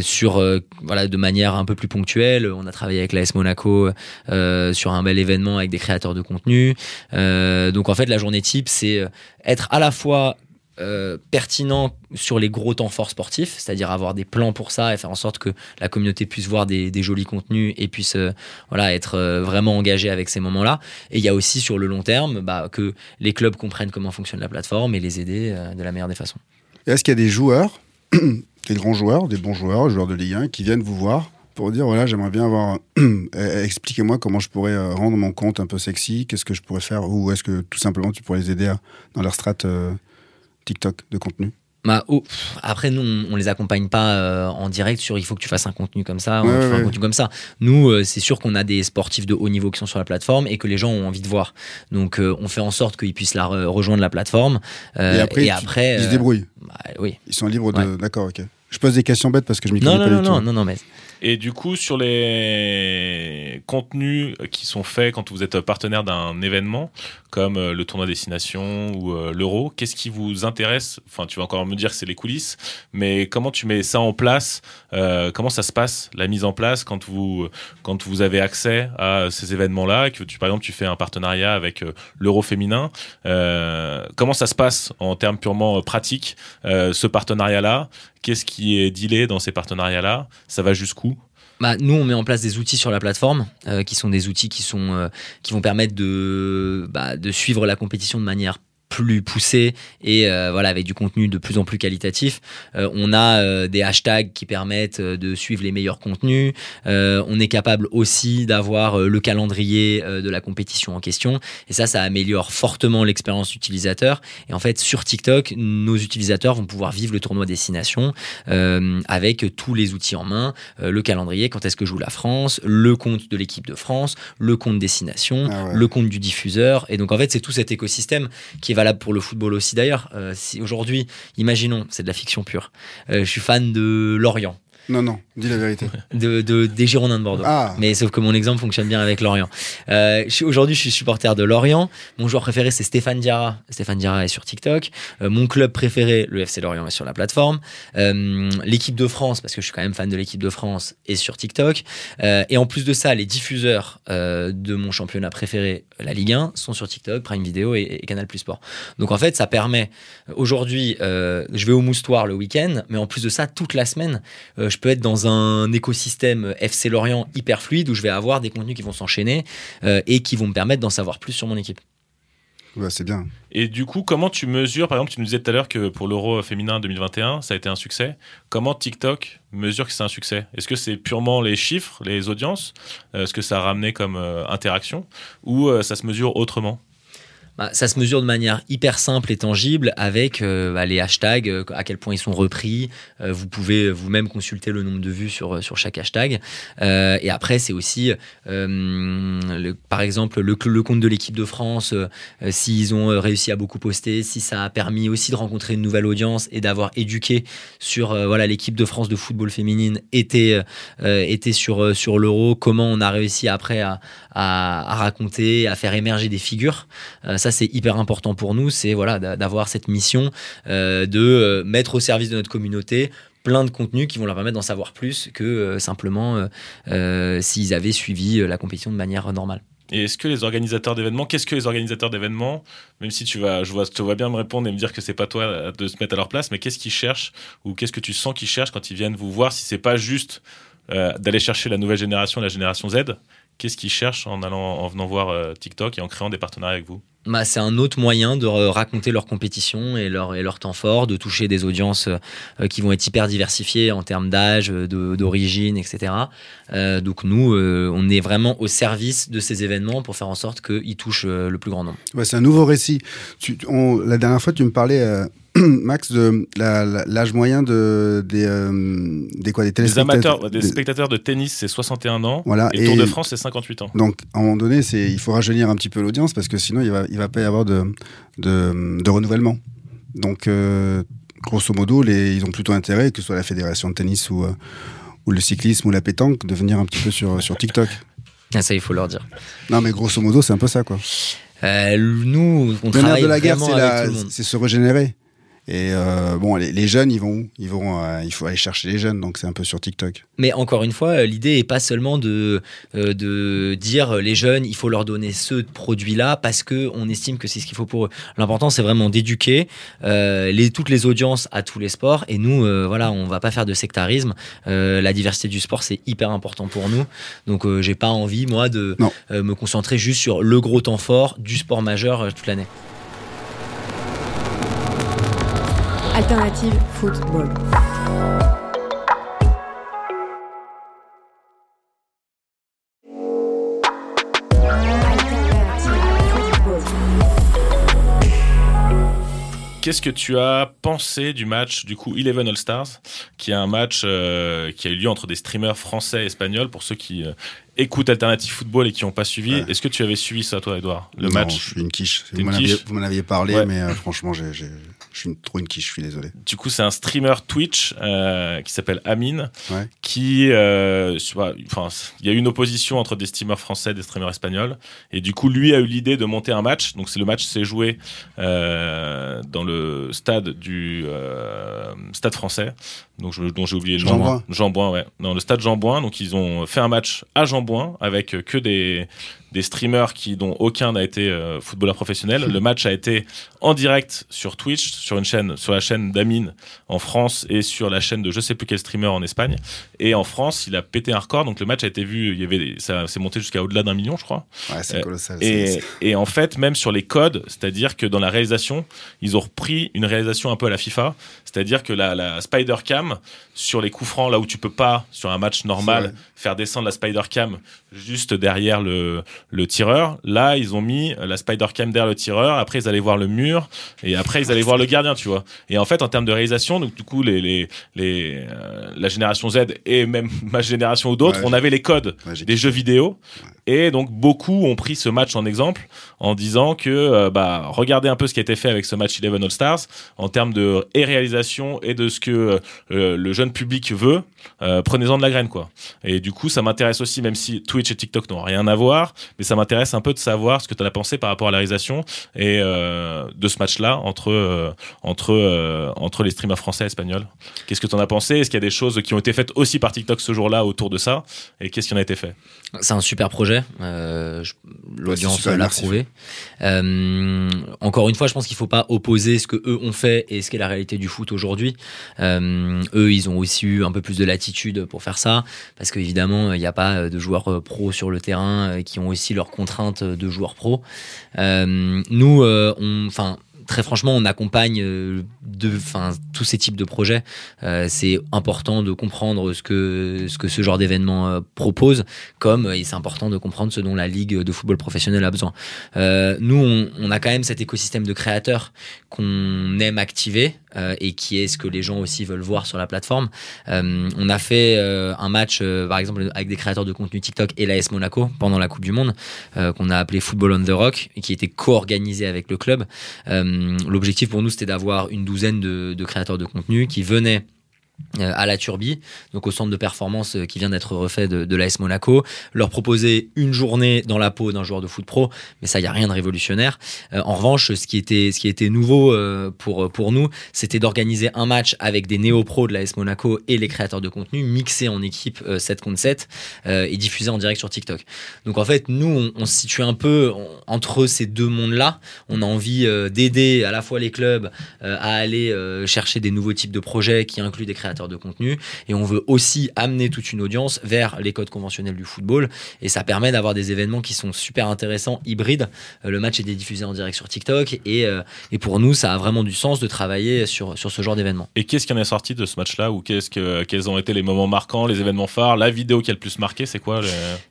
sur voilà de manière un peu plus ponctuelle. On a travaillé avec l'AS Monaco euh, sur un bel événement avec des créateurs de contenu. Euh, donc en fait la journée type c'est euh, être à la fois pertinent sur les gros temps forts sportifs, c'est-à-dire avoir des plans pour ça et faire en sorte que la communauté puisse voir des, jolis contenus et puisse voilà être vraiment engagé avec ces moments-là. Et il y a aussi sur le long terme bah, que les clubs comprennent comment fonctionne la plateforme et les aider de la meilleure des façons. Est-ce qu'il y a des joueurs, des grands joueurs, des bons joueurs, joueurs de Ligue 1, qui viennent vous voir pour dire voilà, j'aimerais bien avoir. euh, Expliquez-moi comment je pourrais euh, rendre mon compte un peu sexy, qu'est-ce que je pourrais faire, ou est-ce que tout simplement tu pourrais les aider à- dans leur strat euh, TikTok de contenu? Bah, oh, pff, après, nous, on, on les accompagne pas euh, en direct sur il faut que tu fasses un contenu comme ça, ou Ouais, un contenu comme ça. Nous, euh, c'est sûr qu'on a des sportifs de haut niveau qui sont sur la plateforme et que les gens ont envie de voir. Donc, euh, on fait en sorte qu'ils puissent la re- rejoindre la plateforme. Et après, ils se débrouillent. bah, oui. Ils sont libres de. D'accord, ok. Je pose des questions bêtes parce que je m'y Non, connais non, pas non, du non, tout. non, non, mais Et du coup, sur les contenus qui sont faits quand vous êtes partenaire d'un événement, comme euh, le tournoi destination ou euh, l'euro, qu'est-ce qui vous intéresse? Enfin, tu vas encore me dire que c'est les coulisses, mais comment tu mets ça en place? Euh, Comment ça se passe, la mise en place, quand vous, quand vous avez accès à ces événements-là, par exemple, tu fais un partenariat avec l'euro féminin Comment ça se passe en termes purement pratiques, ce partenariat-là? Qu'est-ce qui est dealé dans ces partenariats-là? Ça va jusqu'où? Bah, nous, on met en place des outils sur la plateforme, euh, qui sont des outils qui, euh, vont permettre bah, de suivre la compétition de manière plus poussée et euh, voilà avec du contenu de plus en plus qualitatif. Euh, on a euh, des hashtags qui permettent de suivre les meilleurs contenus. On est capable aussi d'avoir le calendrier de la compétition en question et ça, ça améliore fortement l'expérience utilisateur. Et en fait, sur TikTok, nos utilisateurs vont pouvoir vivre le tournoi destination avec tous les outils en main, le calendrier, quand est-ce que joue la France, le compte de l'équipe de France, le compte destination, Ah ouais. le compte du diffuseur. Et donc en fait, c'est tout cet écosystème qui est pour le football aussi d'ailleurs. Euh, si aujourd'hui, imaginons, c'est de la fiction pure, euh, je suis fan de Lorient. Non, non, dis la vérité. De, de- des Girondins de Bordeaux. Ah. Mais sauf que mon exemple fonctionne bien avec Lorient. Euh, je Aujourd'hui, je suis supporter de Lorient. Mon joueur préféré, c'est Stéphane Diarra. Stéphane Diarra est sur TikTok. Euh, mon club préféré, le FC Lorient, est sur la plateforme. Euh, L'équipe de France, parce que je suis quand même fan de l'équipe de France, est sur TikTok. Euh, et en plus de ça, les diffuseurs de mon championnat préféré, la Ligue 1, sont sur TikTok, Prime Video et, et Canal Plus Sport. Donc en fait, ça permet. Aujourd'hui, je vais au Moustoir le week-end, mais en plus de ça, toute la semaine, euh, je peux être dans un écosystème FC Lorient hyper fluide où je vais avoir des contenus qui vont s'enchaîner euh, et qui vont me permettre d'en savoir plus sur mon équipe. Ouais, c'est bien. Et du coup, comment tu mesures, par exemple, tu nous disais tout à l'heure que pour l'Euro féminin 2021, ça a été un succès. Comment TikTok mesure que c'est un succès? Est-ce que c'est purement les chiffres, les audiences? Euh, Ce que ça a ramené comme euh, interaction? Ou euh, ça se mesure autrement? Bah, ça se mesure de manière hyper simple et tangible avec euh, bah, les hashtags, euh, à quel point ils sont repris. Euh, vous pouvez vous-même consulter le nombre de vues sur, sur chaque hashtag. Et après, c'est aussi, par exemple, le, compte de l'équipe de France, s'ils ont réussi à beaucoup poster, si ça a permis aussi de rencontrer une nouvelle audience et d'avoir éduqué sur voilà l'équipe de France de football féminine était, était sur, sur l'euro, comment on a réussi après à, à, raconter, à faire émerger des figures. Euh, ça, c'est hyper important pour nous. C'est voilà d'a- d'avoir cette mission euh, de euh, mettre au service de notre communauté plein de contenus qui vont leur permettre d'en savoir plus que simplement s'ils avaient suivi la compétition de manière normale. Et est-ce que les organisateurs d'événements, qu'est-ce que les organisateurs d'événements, même si tu vas, je vois, je te vois bien me répondre et me dire que c'est pas toi de se mettre à leur place, mais qu'est-ce qu'ils cherchent ou qu'est-ce que tu sens qu'ils cherchent quand ils viennent vous voir si c'est pas juste d'aller chercher la nouvelle génération, la génération Z, qu'est-ce qu'ils cherchent en allant, en venant voir euh, TikTok et en créant des partenariats avec vous Bah, c'est un autre moyen de raconter leur compétition et leur, et leur temps fort, de toucher des audiences euh, qui vont être hyper diversifiées en termes d'âge, euh, de- d'origine, etc. Euh, donc nous, euh, on est vraiment au service de ces événements pour faire en sorte qu'ils touchent euh, le plus grand nombre. Ouais, c'est un nouveau récit. Tu- on- la dernière fois, tu me parlais, euh, Max, de l'âge moyen de, des, euh, des, quoi, des amateurs, des des- spectateurs de tennis, c'est 61 ans. Voilà, et, Tour et- de France, c'est 58 ans. Donc, à un moment donné, il faut rajeunir un petit peu l'audience parce que sinon, il va, il va pas y avoir de, de, de renouvellement. Donc, euh, grosso modo, les, ils ont plutôt intérêt, que ce soit la fédération de tennis ou, euh, ou le cyclisme ou la pétanque, de venir un petit peu sur, sur TikTok. Ah, ça, il faut leur dire. Non, mais grosso modo, c'est un peu ça, quoi. Euh, nous, on Le nerf travaille de la guerre, la- c'est se régénérer. Et euh, bon, les, les jeunes, ils vont, ils vont, euh, il faut aller chercher les jeunes, donc c'est un peu sur TikTok. Mais encore une fois, euh, l'idée est pas seulement de, euh, de dire les jeunes, il faut leur donner ce produit-là parce que on estime que c'est ce qu'il faut pour eux. L'important, c'est vraiment d'éduquer les, toutes les audiences à tous les sports. Et nous, voilà, on va pas faire de sectarisme. La diversité du sport, c'est hyper important pour nous. Donc, j'ai pas envie, moi, de me concentrer juste sur le gros temps fort du sport majeur toute l'année. Alternative football. Qu'est-ce que tu as pensé du match du coup Eleven All Stars, qui est un match euh, qui a eu lieu entre des streamers français et espagnols pour ceux qui euh, écoutent Alternative Football et qui n'ont pas suivi. Ouais. Est-ce que tu avais suivi ça toi, Edouard? Le Non, match Je suis une quiche. Vous m'en aviez, parlé, Ouais. mais euh, franchement, j'ai- je suis une- trop une quiche. Je suis désolé. Du coup, c'est un streamer Twitch euh, qui s'appelle Amine, Ouais. qui, euh, il y a eu une opposition entre des streamers français et des streamers espagnols, et du coup, lui a eu l'idée de monter un match. Donc, c'est le match s'est joué euh, dans le stade du stade français, donc je- dont j'ai oublié le nom. Jean Bouin. Jean Bouin, ouais, dans le stade Jean Bouin. Donc, ils ont fait un match à Jean Bouin avec que des des streamers qui dont aucun n'a été euh, footballeur professionnel. Le match a été en direct sur Twitch, sur une chaîne, sur la chaîne d'Amine en France et sur la chaîne de je sais plus quel streamer en Espagne. Et en France, il a pété un record. Donc le match a été vu, il y avait, ça s'est monté jusqu'à au-delà d'un million, je crois. Ouais, c'est Euh, colossal. Et, en fait, même sur les codes, c'est-à-dire que dans la réalisation, ils ont repris une réalisation un peu à la FIFA, c'est-à-dire que la, la Spider Cam sur les coups francs, là où tu peux pas sur un match normal faire descendre la Spider Cam juste derrière le, le tireur, là ils ont mis la Spider Cam derrière le tireur. Après ils allaient voir le mur et après ils allaient voir le gardien, tu vois. Et en fait, en termes de réalisation, donc du coup les, les, les euh, la génération Z et même ma génération ou d'autres, Ouais, on avait les codes des jeux vidéo. Et donc beaucoup ont pris ce match en exemple en disant que euh, bah regardez un peu ce qui a été fait avec ce match Eleven All Stars en termes de et réalisation et de ce que euh, le jeune public veut. Prenez-en de la graine quoi. Et du coup ça m'intéresse aussi même si Twitch et TikTok n'ont rien à voir, mais ça m'intéresse un peu de savoir ce que tu as pensé par rapport à la réalisation et euh, de ce match-là entre euh, entre euh, entre les streamers français et espagnols. Qu'est-ce que tu en as pensé? Est-ce qu'il y a des choses qui ont été faites aussi par TikTok ce jour-là autour de ça? Et qu'est-ce qui en a été fait? C'est un super projet. euh, je- L'audience super l'a prouvé. Euh, encore une fois, je pense qu'il faut pas opposer ce que eux ont fait et ce qu'est la réalité du foot aujourd'hui. Euh, eux, ils ont aussi eu un peu plus de latitude pour faire ça, parce qu'évidemment, il n'y a pas de joueurs pros sur le terrain qui ont aussi leurs contraintes de joueurs pros. Euh, nous, euh, enfin. Très franchement, on accompagne euh, de, enfin, tous ces types de projets. C'est important de comprendre ce que ce que ce genre d'événement propose, comme et c'est important de comprendre ce dont la ligue de football professionnel a besoin. Nous, on a quand même cet écosystème de créateurs qu'on aime activer euh, et qui est ce que les gens aussi veulent voir sur la plateforme. Euh, on a fait euh, un match, par exemple, avec des créateurs de contenu TikTok et l'AS Monaco pendant la Coupe du Monde, qu'on a appelé Football on the Rock et qui était co-organisé avec le club. L'objectif pour nous, c'était d'avoir une douzaine de, de créateurs de contenu qui venaient à la Turbie, donc au centre de performance euh, qui vient d'être refait de, de l'AS Monaco, leur proposer une journée dans la peau d'un joueur de foot pro, mais ça, il n'y a rien de révolutionnaire. Euh, en revanche, ce qui était, ce qui était nouveau euh, pour, pour nous, c'était d'organiser un match avec des néo-pros de l'AS Monaco et les créateurs de contenu, mixés en équipe euh, 7 contre 7 euh, et diffusés en direct sur TikTok. Donc en fait, nous, on, on se situe un peu en- entre ces deux mondes-là. On a envie euh, d'aider à la fois les clubs euh, à aller euh, chercher des nouveaux types de projets qui incluent des créateurs de contenu et on veut aussi amener toute une audience vers les codes conventionnels du football et ça permet d'avoir des événements qui sont super intéressants, hybrides. Euh, le match est diffusé en direct sur TikTok et, euh, et pour nous ça a vraiment du sens de travailler sur, sur ce genre d'événement. Et qu'est-ce qui en est sorti de ce match-là ou qu'est-ce que quels ont été les moments marquants, les événements phares, la vidéo qui a le plus marqué, c'est quoi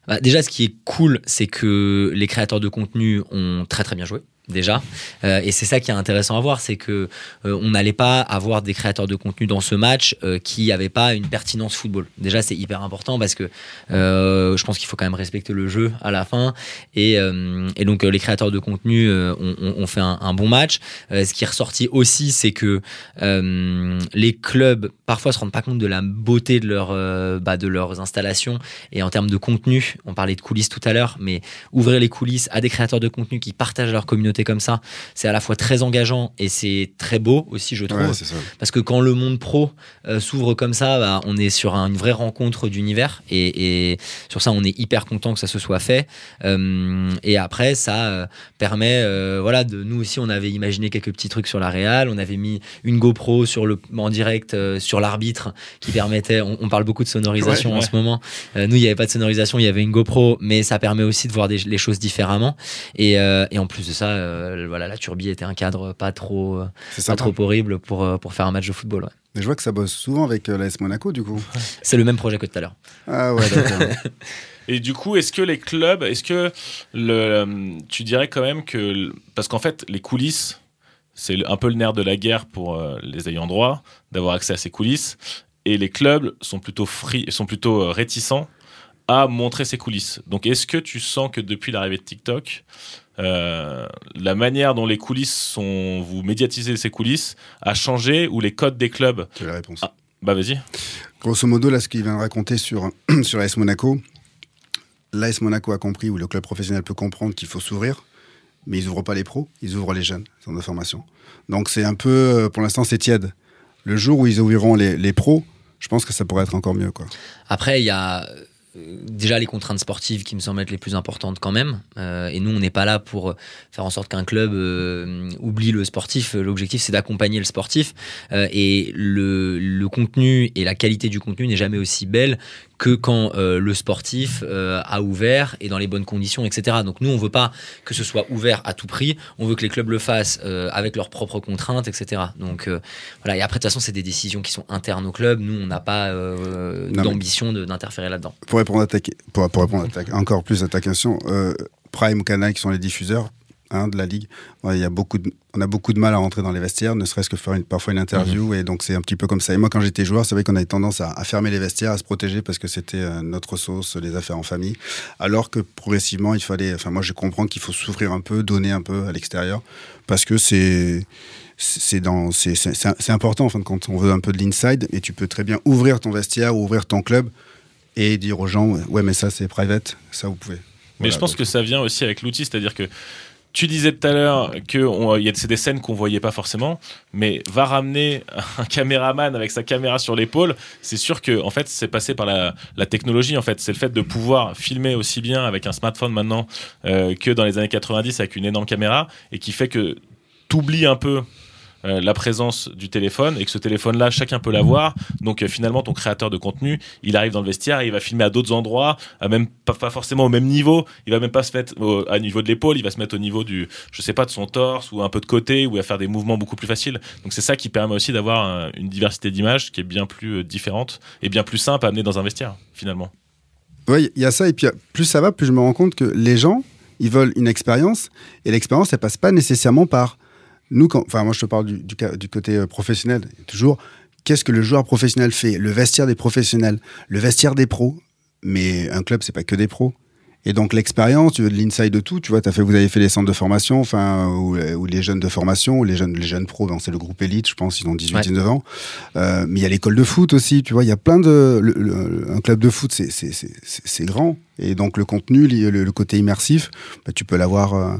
Bah, déjà, ce qui est cool, c'est que les créateurs de contenu ont très très bien joué. Déjà, Euh, et c'est ça qui est intéressant à voir, c'est que euh, on n'allait pas avoir des créateurs de contenu dans ce match euh, qui n'avaient pas une pertinence football. Déjà, c'est hyper important parce que je pense qu'il faut quand même respecter le jeu à la fin. Et, donc, les créateurs de contenu ont, fait un, bon match. Ce qui est ressorti aussi, c'est que les clubs parfois se rendent pas compte de la beauté de, bah, de leurs installations et en termes de contenu. On parlait de coulisses tout à l'heure, mais ouvrir les coulisses à des créateurs de contenu qui partagent leur communauté comme ça, c'est à la fois très engageant et c'est très beau aussi, je trouve. Ouais. Parce que quand le monde pro euh, s'ouvre comme ça, bah, on est sur un- une vraie rencontre d'univers et, et sur ça, on est hyper content que ça se soit fait. Euh, et après, ça euh, permet, voilà, de nous aussi, on avait imaginé quelques petits trucs sur la réal, on avait mis une GoPro sur le en direct sur l'arbitre qui permettait. On, on parle beaucoup de sonorisation Ouais, en ouais. ce moment. Nous, il n'y avait pas de sonorisation, il y avait une GoPro, mais ça permet aussi de voir des- les choses différemment. Et, euh, et en plus de ça, euh, voilà, la turbie était un cadre pas trop, euh, C'est pas trop horrible pour, euh, pour faire un match de football. ouais. Mais je vois que ça bosse souvent avec euh, l'AS Monaco, du coup. C'est le même projet que tout à l'heure. Ah ouais, d'accord. Et du coup, est-ce que les clubs, est-ce que le, tu dirais quand même que parce qu'en fait, les coulisses, c'est un peu le nerf de la guerre pour euh, les ayants droit d'avoir accès à ces coulisses. Et les clubs sont plutôt, free, sont plutôt euh, réticents à montrer ces coulisses. Donc, est-ce que tu sens que depuis l'arrivée de TikTok, euh, la manière dont les coulisses sont, vous médiatisez ces coulisses a changé ou les codes des clubs as la réponse. Ah. Bah, vas-y. Grosso modo, là, ce qu'il vient de raconter sur, sur l'AS Monaco, l'AS Monaco a compris, ou le club professionnel peut comprendre qu'il faut s'ouvrir, mais ils ouvrent pas les pros, ils ouvrent les jeunes, centres de formation. Donc c'est un peu, euh, pour l'instant, c'est tiède. Le jour où ils ouvriront les, les pros, je pense que ça pourrait être encore mieux. Quoi. Après, il y a déjà les contraintes sportives qui me semblent être les plus importantes quand même. Euh, et nous, on n'est pas là pour faire en sorte qu'un club euh, oublie le sportif. L'objectif, c'est d'accompagner le sportif. Euh, et le contenu et la qualité du contenu n'est jamais aussi belle que quand euh, le sportif euh, a ouvert et dans les bonnes conditions, etc. Donc nous, on veut pas que ce soit ouvert à tout prix. On veut que les clubs le fassent euh, avec leurs propres contraintes, etc. Donc voilà. Et après, de toute façon, c'est des décisions qui sont internes au club. Nous, on n'a pas d'ambition d'interférer là-dedans. Pour répondre, à ta, pour, pour répondre à ta- encore plus à ta question, Prime ou Canal, qui sont les diffuseurs de la ligue, il y a beaucoup de- on a beaucoup de mal à rentrer dans les vestiaires, ne serait-ce que faire une- parfois une interview, et donc c'est un petit peu comme ça. Et moi, quand j'étais joueur, c'est vrai qu'on avait tendance à, à fermer les vestiaires, à se protéger parce que c'était euh, notre sauce, les affaires en famille, alors que progressivement, il fallait, enfin moi, je comprends qu'il faut s'ouvrir un peu, donner un peu à l'extérieur, parce que c'est c'est important en fin de compte. On veut un peu de l'inside et tu peux très bien ouvrir ton vestiaire ou ouvrir ton club et dire aux gens ouais mais ça c'est private ça vous pouvez. Mais je pense donc- que ça vient aussi avec l'outil, c'est-à-dire que tu disais tout à l'heure que c'est des scènes qu'on voyait pas forcément, mais va ramener un caméraman avec sa caméra sur l'épaule, c'est sûr que en fait c'est passé par la, la technologie. En fait, c'est le fait de pouvoir filmer aussi bien avec un smartphone maintenant euh, que dans les années 90 avec une énorme caméra et qui fait que t'oublies un peu. Euh, la présence du téléphone et que ce téléphone-là, chacun peut l'avoir. Donc euh, finalement, ton créateur de contenu, il arrive dans le vestiaire et il va filmer à d'autres endroits, à même pas, forcément au même niveau. Il va même pas se mettre au, niveau de l'épaule, il va se mettre au niveau du, je sais pas, de son torse ou un peu de côté, où il va faire des mouvements beaucoup plus faciles. Donc c'est ça qui permet aussi d'avoir un- une diversité d'images qui est bien plus euh, différente et bien plus simple à amener dans un vestiaire finalement. Ouais, il y a ça, et puis plus ça va, plus je me rends compte que les gens, ils veulent une expérience, et l'expérience, elle passe pas nécessairement par nous. Quand, enfin, moi, je te parle du, du, ca- du côté euh, professionnel, toujours. Qu'est-ce que le joueur professionnel fait? Le vestiaire des professionnels, le vestiaire des pros. Mais un club, c'est pas que des pros. Et donc l'expérience, tu veux de l'inside de tout. Tu vois, as fait, vous avez fait les centres de formation, enfin, ou, ou les jeunes de formation, ou les jeunes, les jeunes pros. ben, c'est le groupe élite, je pense, ils ont 18, Ouais. 19 ans. Euh, mais il y a l'école de foot aussi. Tu vois, il y a plein de. le- le- un club de foot, c'est- grand. Et donc le contenu, le, le côté immersif, bah, tu peux l'avoir euh,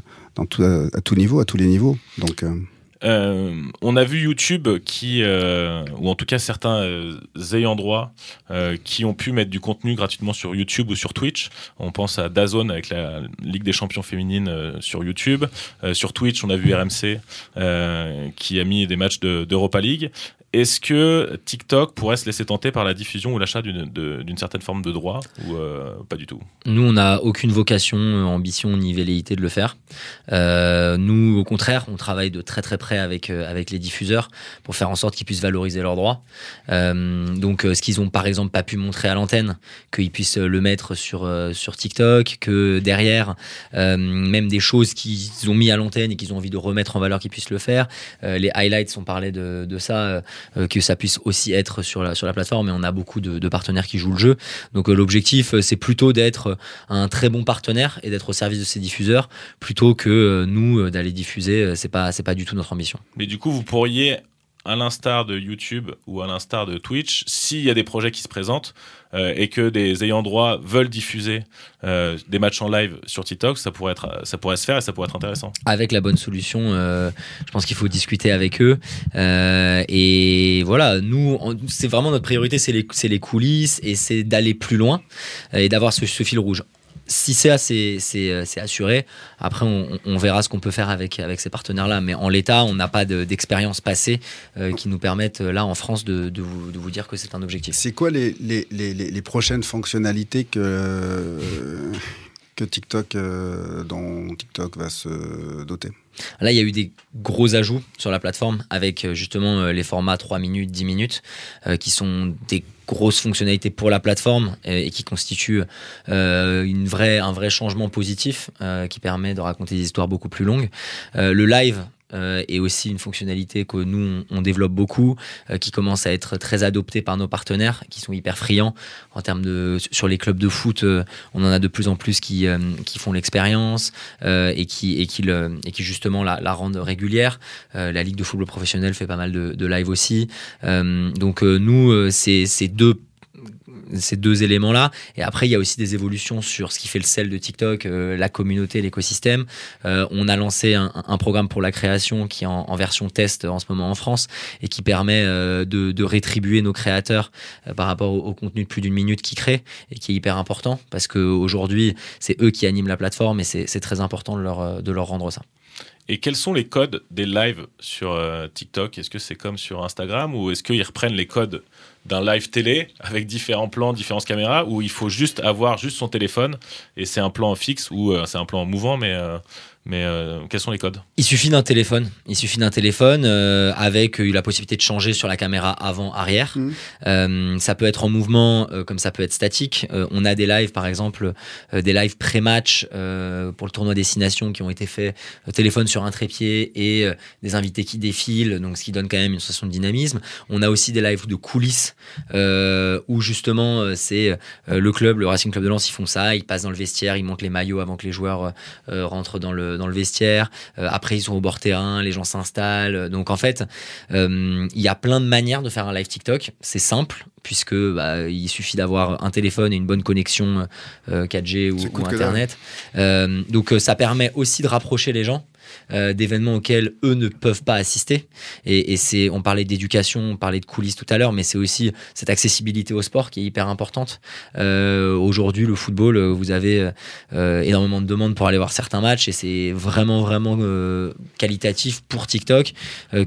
tout, à, tout niveau, à tous les niveaux. Donc. euh, Euh, on a vu YouTube qui, euh, ou en tout cas certains euh, ayants droit, euh, qui ont pu mettre du contenu gratuitement sur YouTube ou sur Twitch. On pense à Dazone avec la Ligue des champions féminines euh, sur YouTube. Euh, sur Twitch, on a vu RMC euh, qui a mis des matchs de- d'Europa League. Est-ce que TikTok pourrait se laisser tenter par la diffusion ou l'achat d'une certaine forme de droit ou euh, pas du tout? Nous, on n'a aucune vocation, euh, ambition ni velléité de le faire. Euh, nous, au contraire, on travaille de très très près avec, avec les diffuseurs pour faire en sorte qu'ils puissent valoriser leurs droits. Donc, ce qu'ils ont par exemple pas pu montrer à l'antenne, qu'ils puissent le mettre sur, sur TikTok, que derrière, même des choses qu'ils ont mis à l'antenne et qu'ils ont envie de remettre en valeur, qu'ils puissent le faire. Les highlights, on parlait de, de ça, que ça puisse aussi être sur la, plateforme. Et on a beaucoup de, de partenaires qui jouent le jeu. Donc, euh, l'objectif, euh, c'est plutôt d'être un très bon partenaire et d'être au service de ces diffuseurs plutôt que euh, nous euh, d'aller diffuser. euh, C'est pas pas du tout notre ambition. Mais du coup, vous pourriez, à l'instar de YouTube ou à l'instar de Twitch, s'il y a des projets qui se présentent euh, et que des ayants droit veulent diffuser euh, des matchs en live sur TikTok, ça pourrait, être, ça pourrait se faire et ça pourrait être intéressant. Avec la bonne solution, euh, je pense qu'il faut discuter avec eux. Et voilà, nous, c'est vraiment notre priorité, c'est les, coulisses et c'est d'aller plus loin et d'avoir ce fil rouge. Si c'est euh, c'est assuré, après on, on verra ce qu'on peut faire avec, avec ces partenaires-là. Mais en l'état, on n'a pas de- d'expérience passée euh, qui nous permettent euh, là en France de, de vous, de vous dire que c'est un objectif. C'est quoi les, les, les, prochaines fonctionnalités que, euh, que TikTok, euh, dont TikTok va se doter? Là, il y a eu des gros ajouts sur la plateforme avec justement les formats 3 minutes, 10 minutes, qui sont des grosses fonctionnalités pour la plateforme euh, et qui constituent euh, une vraie, un vrai changement positif euh, qui permet de raconter des histoires beaucoup plus longues. Le live euh, est aussi une fonctionnalité que nous on, développe beaucoup, euh, qui commence à être très adoptée par nos partenaires, qui sont hyper friands en termes de sur les clubs de foot. euh, on en a de plus en plus qui qui font l'expérience et qui et qui le, et qui justement la, la rendent régulière. La ligue de football professionnel fait pas mal de, de live aussi. Donc nous c'est deux ces deux éléments-là. Et après, il y a aussi des évolutions sur ce qui fait le sel de TikTok, euh, la communauté, l'écosystème. Euh, on a lancé un, programme pour la création qui est en, version test en ce moment en France et qui permet euh, de, rétribuer nos créateurs par rapport au, contenu de plus d'une minute qu'ils créent et qui est hyper important parce qu'aujourd'hui, c'est eux qui animent la plateforme et c'est très important de leur, de leur rendre ça. Et quels sont les codes des lives sur TikTok? Est-ce que c'est comme sur Instagram ou est-ce qu'ils reprennent les codes d'un live télé avec différents plans, différentes caméras ou il faut juste avoir juste son téléphone et c'est un plan fixe ou euh, c'est un plan mouvant mais, euh, mais euh, quels sont les codes? Il suffit d'un téléphone. Il suffit d'un téléphone euh, avec euh, la possibilité de changer sur la caméra avant-arrière. Euh, ça peut être en mouvement euh, comme ça peut être statique. Euh, on a des lives, par exemple, euh, des lives pré-match euh, pour le tournoi Destination qui ont été faits euh, téléphone sur un trépied et euh, des invités qui défilent, donc ce qui donne quand même une sensation de dynamisme. On a aussi des lives de coulisses euh, où justement euh, c'est euh, le club, le Racing Club de Lens, ils font ça, ils passent dans le vestiaire, ils montent les maillots avant que les joueurs rentrent dans le, dans le vestiaire. Euh, après, ils sont au bord terrain, les gens s'installent. Donc, en fait, euh, il y a plein de manières de faire un live TikTok. C'est simple, puisque bah, il suffit d'avoir un téléphone et une bonne connexion euh, 4G ou, Internet. Euh, donc, euh, ça permet aussi de rapprocher les gens. Euh, d'événements auxquels eux ne peuvent pas assister et, c'est on parlait d'éducation on parlait de coulisses tout à l'heure mais c'est aussi cette accessibilité au sport qui est hyper importante euh, aujourd'hui le football euh, vous avez énormément de demandes pour aller voir certains matchs et c'est vraiment vraiment qualitatif pour TikTok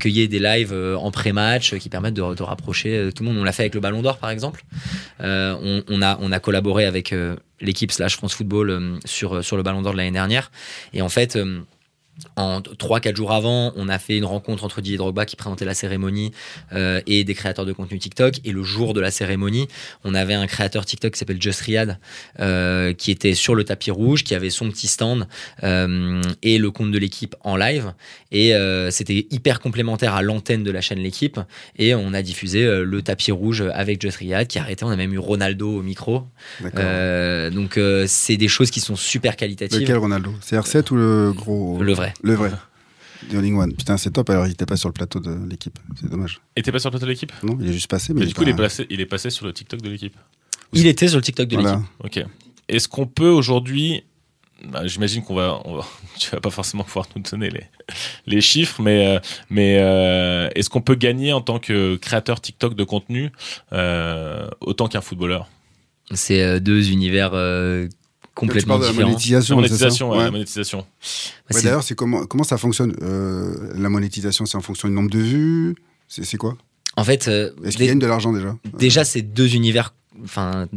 qu'il y ait des lives en pré-match qui permettent de, rapprocher tout le monde. On l'a fait avec le Ballon d'Or par exemple. On, on a on a collaboré avec l'équipe slash France Football sur sur le Ballon d'Or de l'année dernière et en fait en 3-4 jours avant, on a fait une rencontre entre Didier Drogba qui présentait la cérémonie euh, et des créateurs de contenu TikTok. Et le jour de la cérémonie, on avait un créateur TikTok qui s'appelle Just Riyad euh, qui était sur le tapis rouge, qui avait son petit stand euh, et le compte de l'équipe en live. Et euh, c'était hyper complémentaire à l'antenne de la chaîne L'équipe. Et on a diffusé le tapis rouge avec Just Riyad qui a arrêté. On a même eu Ronaldo au micro. Donc c'est des choses qui sont super qualitatives. Lequel Ronaldo? C'est R7 ou le gros? Le vrai. Le vrai. The Only One. Putain, c'est top. Alors, il était pas sur le plateau de l'équipe. C'est dommage. Et t'es pas sur le plateau de l'équipe? Non, il est juste passé. Mais Mais du coup, il est, pas- passé, il est passé sur le TikTok de l'équipe. Il était sur le TikTok de Voilà. l'équipe. Ok. Est-ce qu'on peut aujourd'hui. bah, J'imagine qu'on va, on va. Tu vas pas forcément pouvoir nous donner les, les chiffres, mais, euh, mais euh, est-ce qu'on peut gagner en tant que créateur TikTok de contenu euh, autant qu'un footballeur? C'est deux univers euh, complètement parles de la monétisation, c'est ça Monétisation, ouais, Ouais. la monétisation. Bah, Ouais, c'est- D'ailleurs, c'est comment, comment ça fonctionne euh, La monétisation, c'est en fonction du nombre de vues? C'est quoi? En fait, euh, Est-ce qu'ils gagnent de l'argent déjà? déjà, c'est deux univers enfin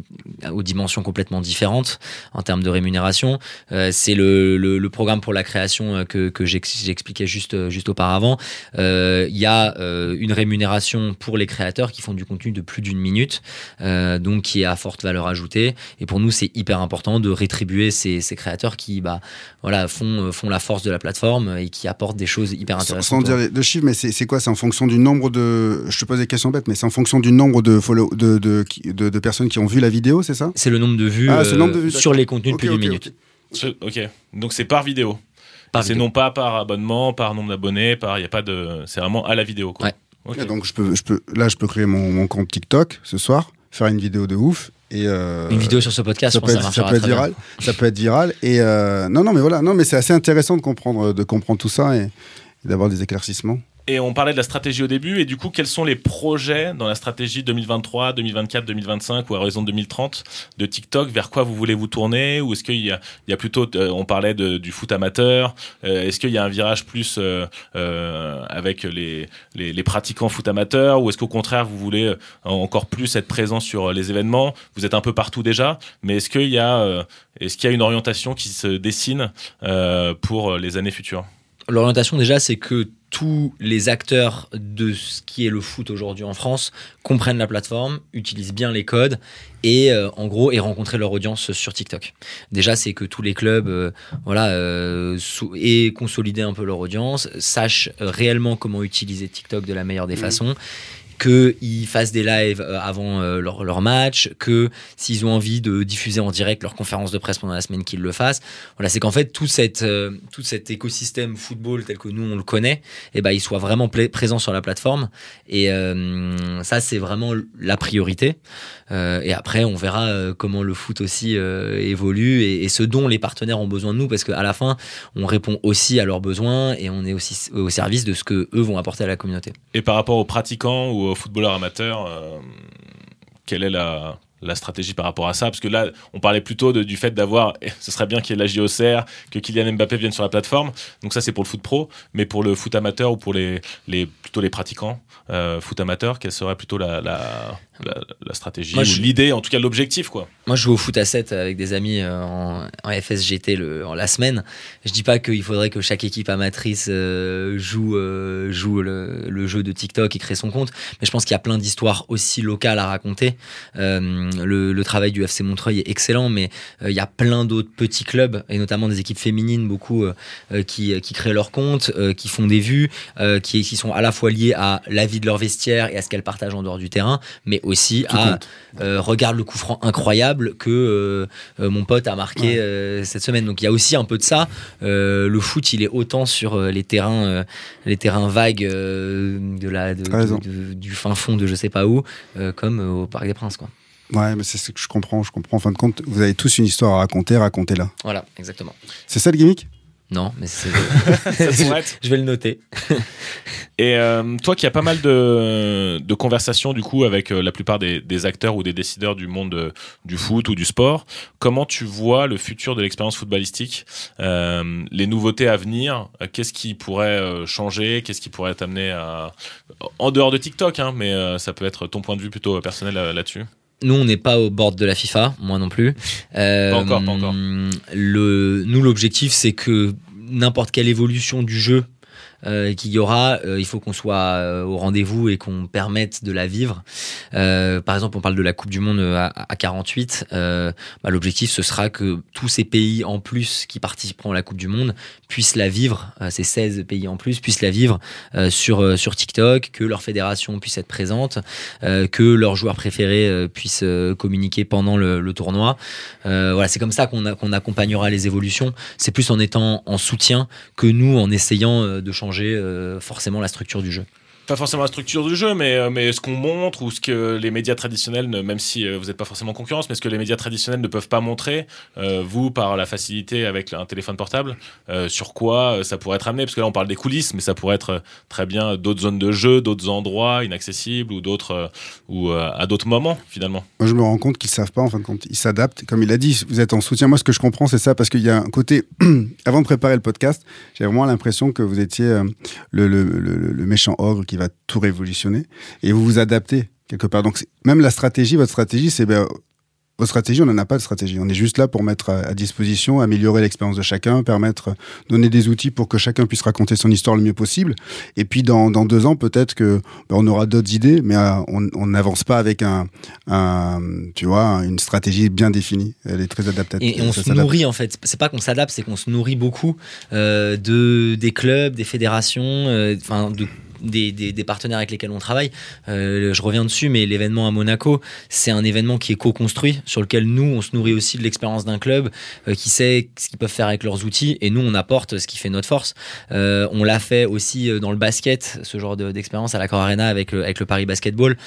aux dimensions complètement différentes en termes de rémunération. Euh, c'est le, le, le programme pour la création euh, que, que j'ex- j'expliquais juste euh, juste auparavant. Euh, il y a euh, une rémunération pour les créateurs qui font du contenu de plus d'une minute donc qui est à forte valeur ajoutée. Et pour nous c'est hyper important de rétribuer ces, ces créateurs qui bah voilà font font la force de la plateforme et qui apportent des choses hyper intéressantes sans dire de chiffres, mais c'est quoi? C'est en fonction du nombre de. Je te pose des questions bêtes, mais c'est en fonction du nombre de, follow, de, de, qui- de, de personnes qui ont vu la vidéo, c'est ça? C'est le nombre de vues, Ah, nombre de euh, vues, sur les contenus Ok, de plus d'une ok. Donc c'est par vidéo. Par c'est non pas par abonnement, par nombre d'abonnés, par. Il y a pas de. C'est vraiment à la vidéo. Quoi. Ouais. Donc, je peux, je peux, là, je peux créer mon, mon compte TikTok ce soir, faire une vidéo de ouf. Et euh, Une vidéo sur ce podcast, ça je peut, pense être, ça marchera peut être très bien. viral. Ça peut être viral. Et euh, non, non, mais voilà. Non, mais c'est assez intéressant de comprendre, de comprendre tout ça et, et d'avoir des éclaircissements. Et on parlait de la stratégie au début, et du coup, quels sont les projets dans la stratégie 2023, 2024, 2025 ou à horizon 2030 de TikTok? Vers quoi vous voulez vous tourner? Ou est-ce qu'il y y a plutôt, euh, on parlait du foot amateur, euh, est-ce qu'il y a un virage plus euh, euh, avec les, les, les pratiquants foot amateur Ou est-ce qu'au contraire, vous voulez encore plus être présent sur les événements? Vous êtes un peu partout déjà, mais est-ce qu'il y, a, est-ce qu'il y a une orientation qui se dessine pour les années futures? L'orientation déjà, c'est que tous les acteurs de ce qui est le foot aujourd'hui en France comprennent la plateforme, utilisent bien les codes et euh, en gros et rencontrer leur audience sur TikTok. Déjà, c'est que tous les clubs, euh, voilà, euh, aient consolidé un peu leur audience, sachent réellement comment utiliser TikTok de la meilleure des façons qu'ils fassent des lives euh, avant euh, leur, match, que s'ils ont envie de diffuser en direct leur conférence de presse pendant la semaine, qu'ils le fassent. Voilà, c'est qu'en fait, tout, euh, tout cet écosystème football tel que nous on le connaît, eh ben, il soit vraiment présent sur la plateforme. Et ça, c'est vraiment la priorité. Et après, on verra comment le foot aussi évolue et, et ce dont les partenaires ont besoin de nous, parce qu'à la fin, on répond aussi à leurs besoins et on est aussi au service de ce que eux vont apporter à la communauté. Et par rapport aux pratiquants ou aux footballeurs amateurs, euh, quelle est la, la stratégie par rapport à ça Parce que là, on parlait plutôt de- du fait d'avoir, ce serait bien qu'il y ait la JOCR, que Kylian Mbappé vienne sur la plateforme. Donc ça, c'est pour le foot pro, mais pour le foot amateur ou pour les, les plutôt les pratiquants euh, foot amateur, quelle serait plutôt la, la, la, la stratégie Moi, ou je- l'idée, en tout cas l'objectif, quoi Moi, je joue au foot à 7 avec des amis euh, en, en FSGT le, en la semaine. Je dis pas qu'il faudrait que chaque équipe amatrice euh, joue, euh, joue le, le jeu de TikTok et crée son compte, mais je pense qu'il y a plein d'histoires aussi locales à raconter. Euh, le, le travail du FC Montreuil est excellent, mais euh, il y a plein d'autres petits clubs, et notamment des équipes féminines, beaucoup euh, euh, qui, qui créent leur compte, qui font des vues, qui, qui sont à la fois liées à la vie de leur vestiaire et à ce qu'elles partagent en dehors du terrain, mais aussi Tout à regarde le coup franc incroyable que mon pote a marqué Ouais. cette semaine. Donc il y a aussi un peu de ça. Le foot, il est autant sur les terrains, les terrains vagues de la, de- T'as raison. de- de- du fin fond de je sais pas où, comme au Parc des Princes, quoi. Ouais, mais c'est ce que je comprends. Je comprends. En fin de compte, vous avez tous une histoire à raconter, racontez-la. Voilà, exactement. C'est ça le gimmick? Non, mais c'est. Je vais le noter. Et euh, toi qui as pas mal de, de conversations du coup avec euh, la plupart des, des acteurs ou des décideurs du monde euh, du foot ou du sport, comment tu vois le futur de l'expérience footballistique, euh, les nouveautés à venir, euh, qu'est-ce qui pourrait euh, changer, qu'est-ce qui pourrait t'amener à en dehors de TikTok, hein, mais euh, ça peut être ton point de vue plutôt personnel là-dessus? Nous, on n'est pas au bord de la FIFA, moi non plus. Euh, Pas encore, pas encore. Le, nous, l'objectif, c'est que n'importe quelle évolution du jeu euh, qu'il y aura, euh, il faut qu'on soit euh, au rendez-vous et qu'on permette de la vivre. Par exemple, on parle de la Coupe du Monde à, à 48. Euh, bah, L'objectif, ce sera que tous ces pays en plus qui participeront à la Coupe du Monde puissent la vivre, ces 16 pays en plus puissent la vivre sur, sur TikTok, que leur fédération puisse être présente, que leurs joueurs préférés puissent communiquer pendant le, tournoi. Voilà, c'est comme ça qu'on qu'on accompagnera les évolutions. C'est plus en étant en soutien que nous en essayant de changer euh, forcément la structure du jeu. Pas forcément la structure du jeu, mais, euh, mais ce qu'on montre ou ce que les médias traditionnels, ne- même si euh, vous n'êtes pas forcément en concurrence, mais ce que les médias traditionnels ne peuvent pas montrer, euh, vous, par la facilité avec un téléphone portable, sur quoi ça pourrait être amené Parce que là, on parle des coulisses, mais ça pourrait être très bien d'autres zones de jeu, d'autres endroits inaccessibles ou d'autres ou à d'autres moments, finalement. Moi, je me rends compte qu'ils savent pas, en fin de compte. Ils s'adaptent. Comme il a dit, vous êtes en soutien. Moi, ce que je comprends, c'est ça, parce qu'il y a un côté. Avant de préparer le podcast, j'ai vraiment l'impression que vous étiez le, le- le- le méchant ogre qui va tout révolutionner. Et vous vous adaptez, quelque part. Donc, même la stratégie, votre stratégie, c'est. Ben, votre stratégie, on n'en a pas de stratégie. On est juste là pour mettre à, à disposition, améliorer l'expérience de chacun, permettre, donner des outils pour que chacun puisse raconter son histoire le mieux possible. Et puis, dans, dans deux ans, peut-être que ben, on aura d'autres idées, mais euh, on n'avance pas avec un, un, tu vois, une stratégie bien définie. Elle est très adaptative. Et, et on se nourrit en fait. C'est pas qu'on s'adapte, c'est qu'on se nourrit beaucoup euh, de des clubs, des fédérations, euh, enfin de des, partenaires avec lesquels on travaille. Euh, je reviens dessus, mais l'événement à Monaco, c'est un événement qui est co-construit, sur lequel nous, on se nourrit aussi de l'expérience d'un club euh, qui sait ce qu'ils peuvent faire avec leurs outils, et nous, on apporte ce qui fait notre force. Euh, on l'a fait aussi dans le basket, ce genre de- d'expérience à l'Accor Arena avec le, avec le Paris Basketball.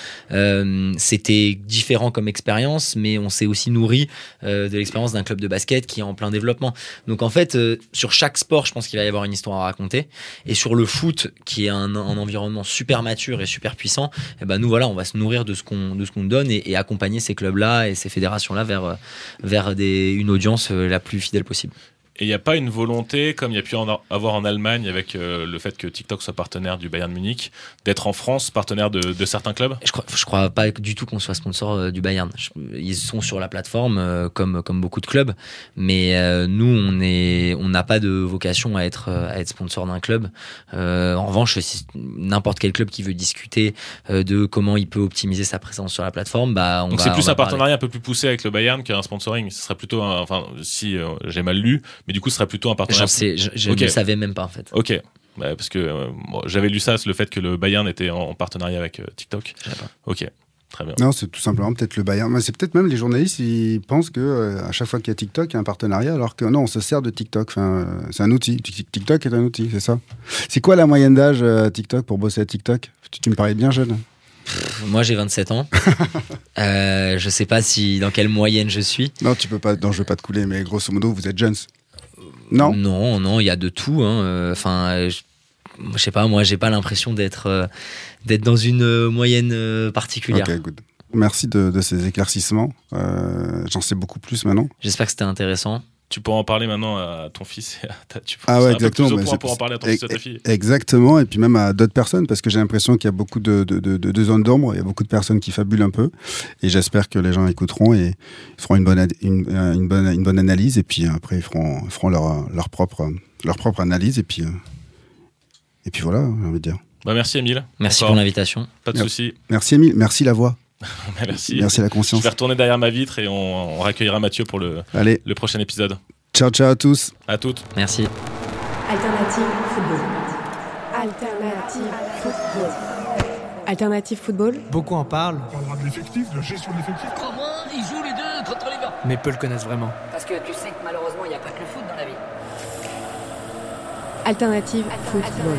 C'était différent comme expérience, mais on s'est aussi nourri de l'expérience d'un club de basket qui est en plein développement. Donc en fait, sur chaque sport, je pense qu'il va y avoir une histoire à raconter. Et sur le foot, qui est un environnement super mature et super puissant, eh ben nous voilà, on va se nourrir de ce qu'on de ce qu'on donne et, et accompagner ces clubs-là et ces fédérations-là vers euh, vers une audience euh, la plus fidèle possible. Et il n'y a pas une volonté, comme il y a pu en avoir en Allemagne avec euh, le fait que TikTok soit partenaire du Bayern Munich, d'être en France partenaire de, de certains clubs? Je crois, je crois pas du tout qu'on soit sponsor euh, du Bayern. Je- ils sont sur la plateforme euh, comme comme beaucoup de clubs, mais nous on est on n'a pas de vocation à être à être sponsor d'un club. En revanche, si n'importe quel club qui veut discuter de comment il peut optimiser sa présence sur la plateforme, bah on Donc c'est plus un parler. partenariat un peu plus poussé avec le Bayern qu'un sponsoring. Ce serait plutôt, un, enfin, si j'ai mal lu, mais du coup, ce serait plutôt un partenariat. Sais, je, je Ok. ne savais même pas en fait. Ok. Ouais, parce que euh, moi, j'avais lu ça, le fait que le Bayern était en, en partenariat avec euh, TikTok. Je savais pas. Ok, très bien. Non, c'est tout simplement peut-être le Bayern. Mais c'est peut-être même les journalistes, ils pensent que euh, à chaque fois qu'il y a TikTok, il y a un partenariat, alors que non, on se sert de TikTok. Enfin, euh, c'est un outil. Tik- TikTok est un outil, c'est ça. C'est quoi la moyenne d'âge euh, TikTok pour bosser à TikTok? Tu, tu me parlais bien jeune. Moi j'ai 27 ans. euh, je sais pas si dans quelle moyenne je suis. Non, tu peux pas. Non, je veux pas te couler, mais grosso modo, vous êtes jeunes. Non. Non, non, il y a de tout. hein. Euh, Enfin, je, je sais pas, moi, j'ai pas l'impression d'être euh, d'être dans une euh, moyenne particulière. Good. Merci de, de ces éclaircissements. J'en sais beaucoup plus maintenant. J'espère que c'était intéressant. Tu pourras en parler maintenant à ton fils et à ta, tu Ah ouais, exactement. Plus au mais point c'est- pour en parler à ton fils et à ta fille. Exactement, et puis même à d'autres personnes, parce que j'ai l'impression qu'il y a beaucoup de, de, de, zones d'ombre, il y a beaucoup de personnes qui fabulent un peu, et j'espère que les gens écouteront et feront une bonne, une, euh, une bonne, une bonne analyse, et puis après ils feront, feront leur, leur, propre, leur propre analyse, et puis, euh, et puis voilà, j'ai envie de dire. Bah, merci Emile. Merci Encore. pour l'invitation. Pas de souci. Merci Emile, merci la voix, merci. merci la Je conscience. vais retourner derrière ma vitre et on, on raccueillera Mathieu pour le, Allez, le prochain épisode. ciao ciao à tous. À toutes. Merci. Alternative football. Alternative football. Alternative football. Beaucoup en parlent, On parlera de l'effectif, de la gestion de l'effectif. Crois-moi, ils jouent les deux contre les gars. mais peu le connaissent vraiment. Parce que tu sais que malheureusement, il n'y a pas que le foot dans la vie. Alternative football.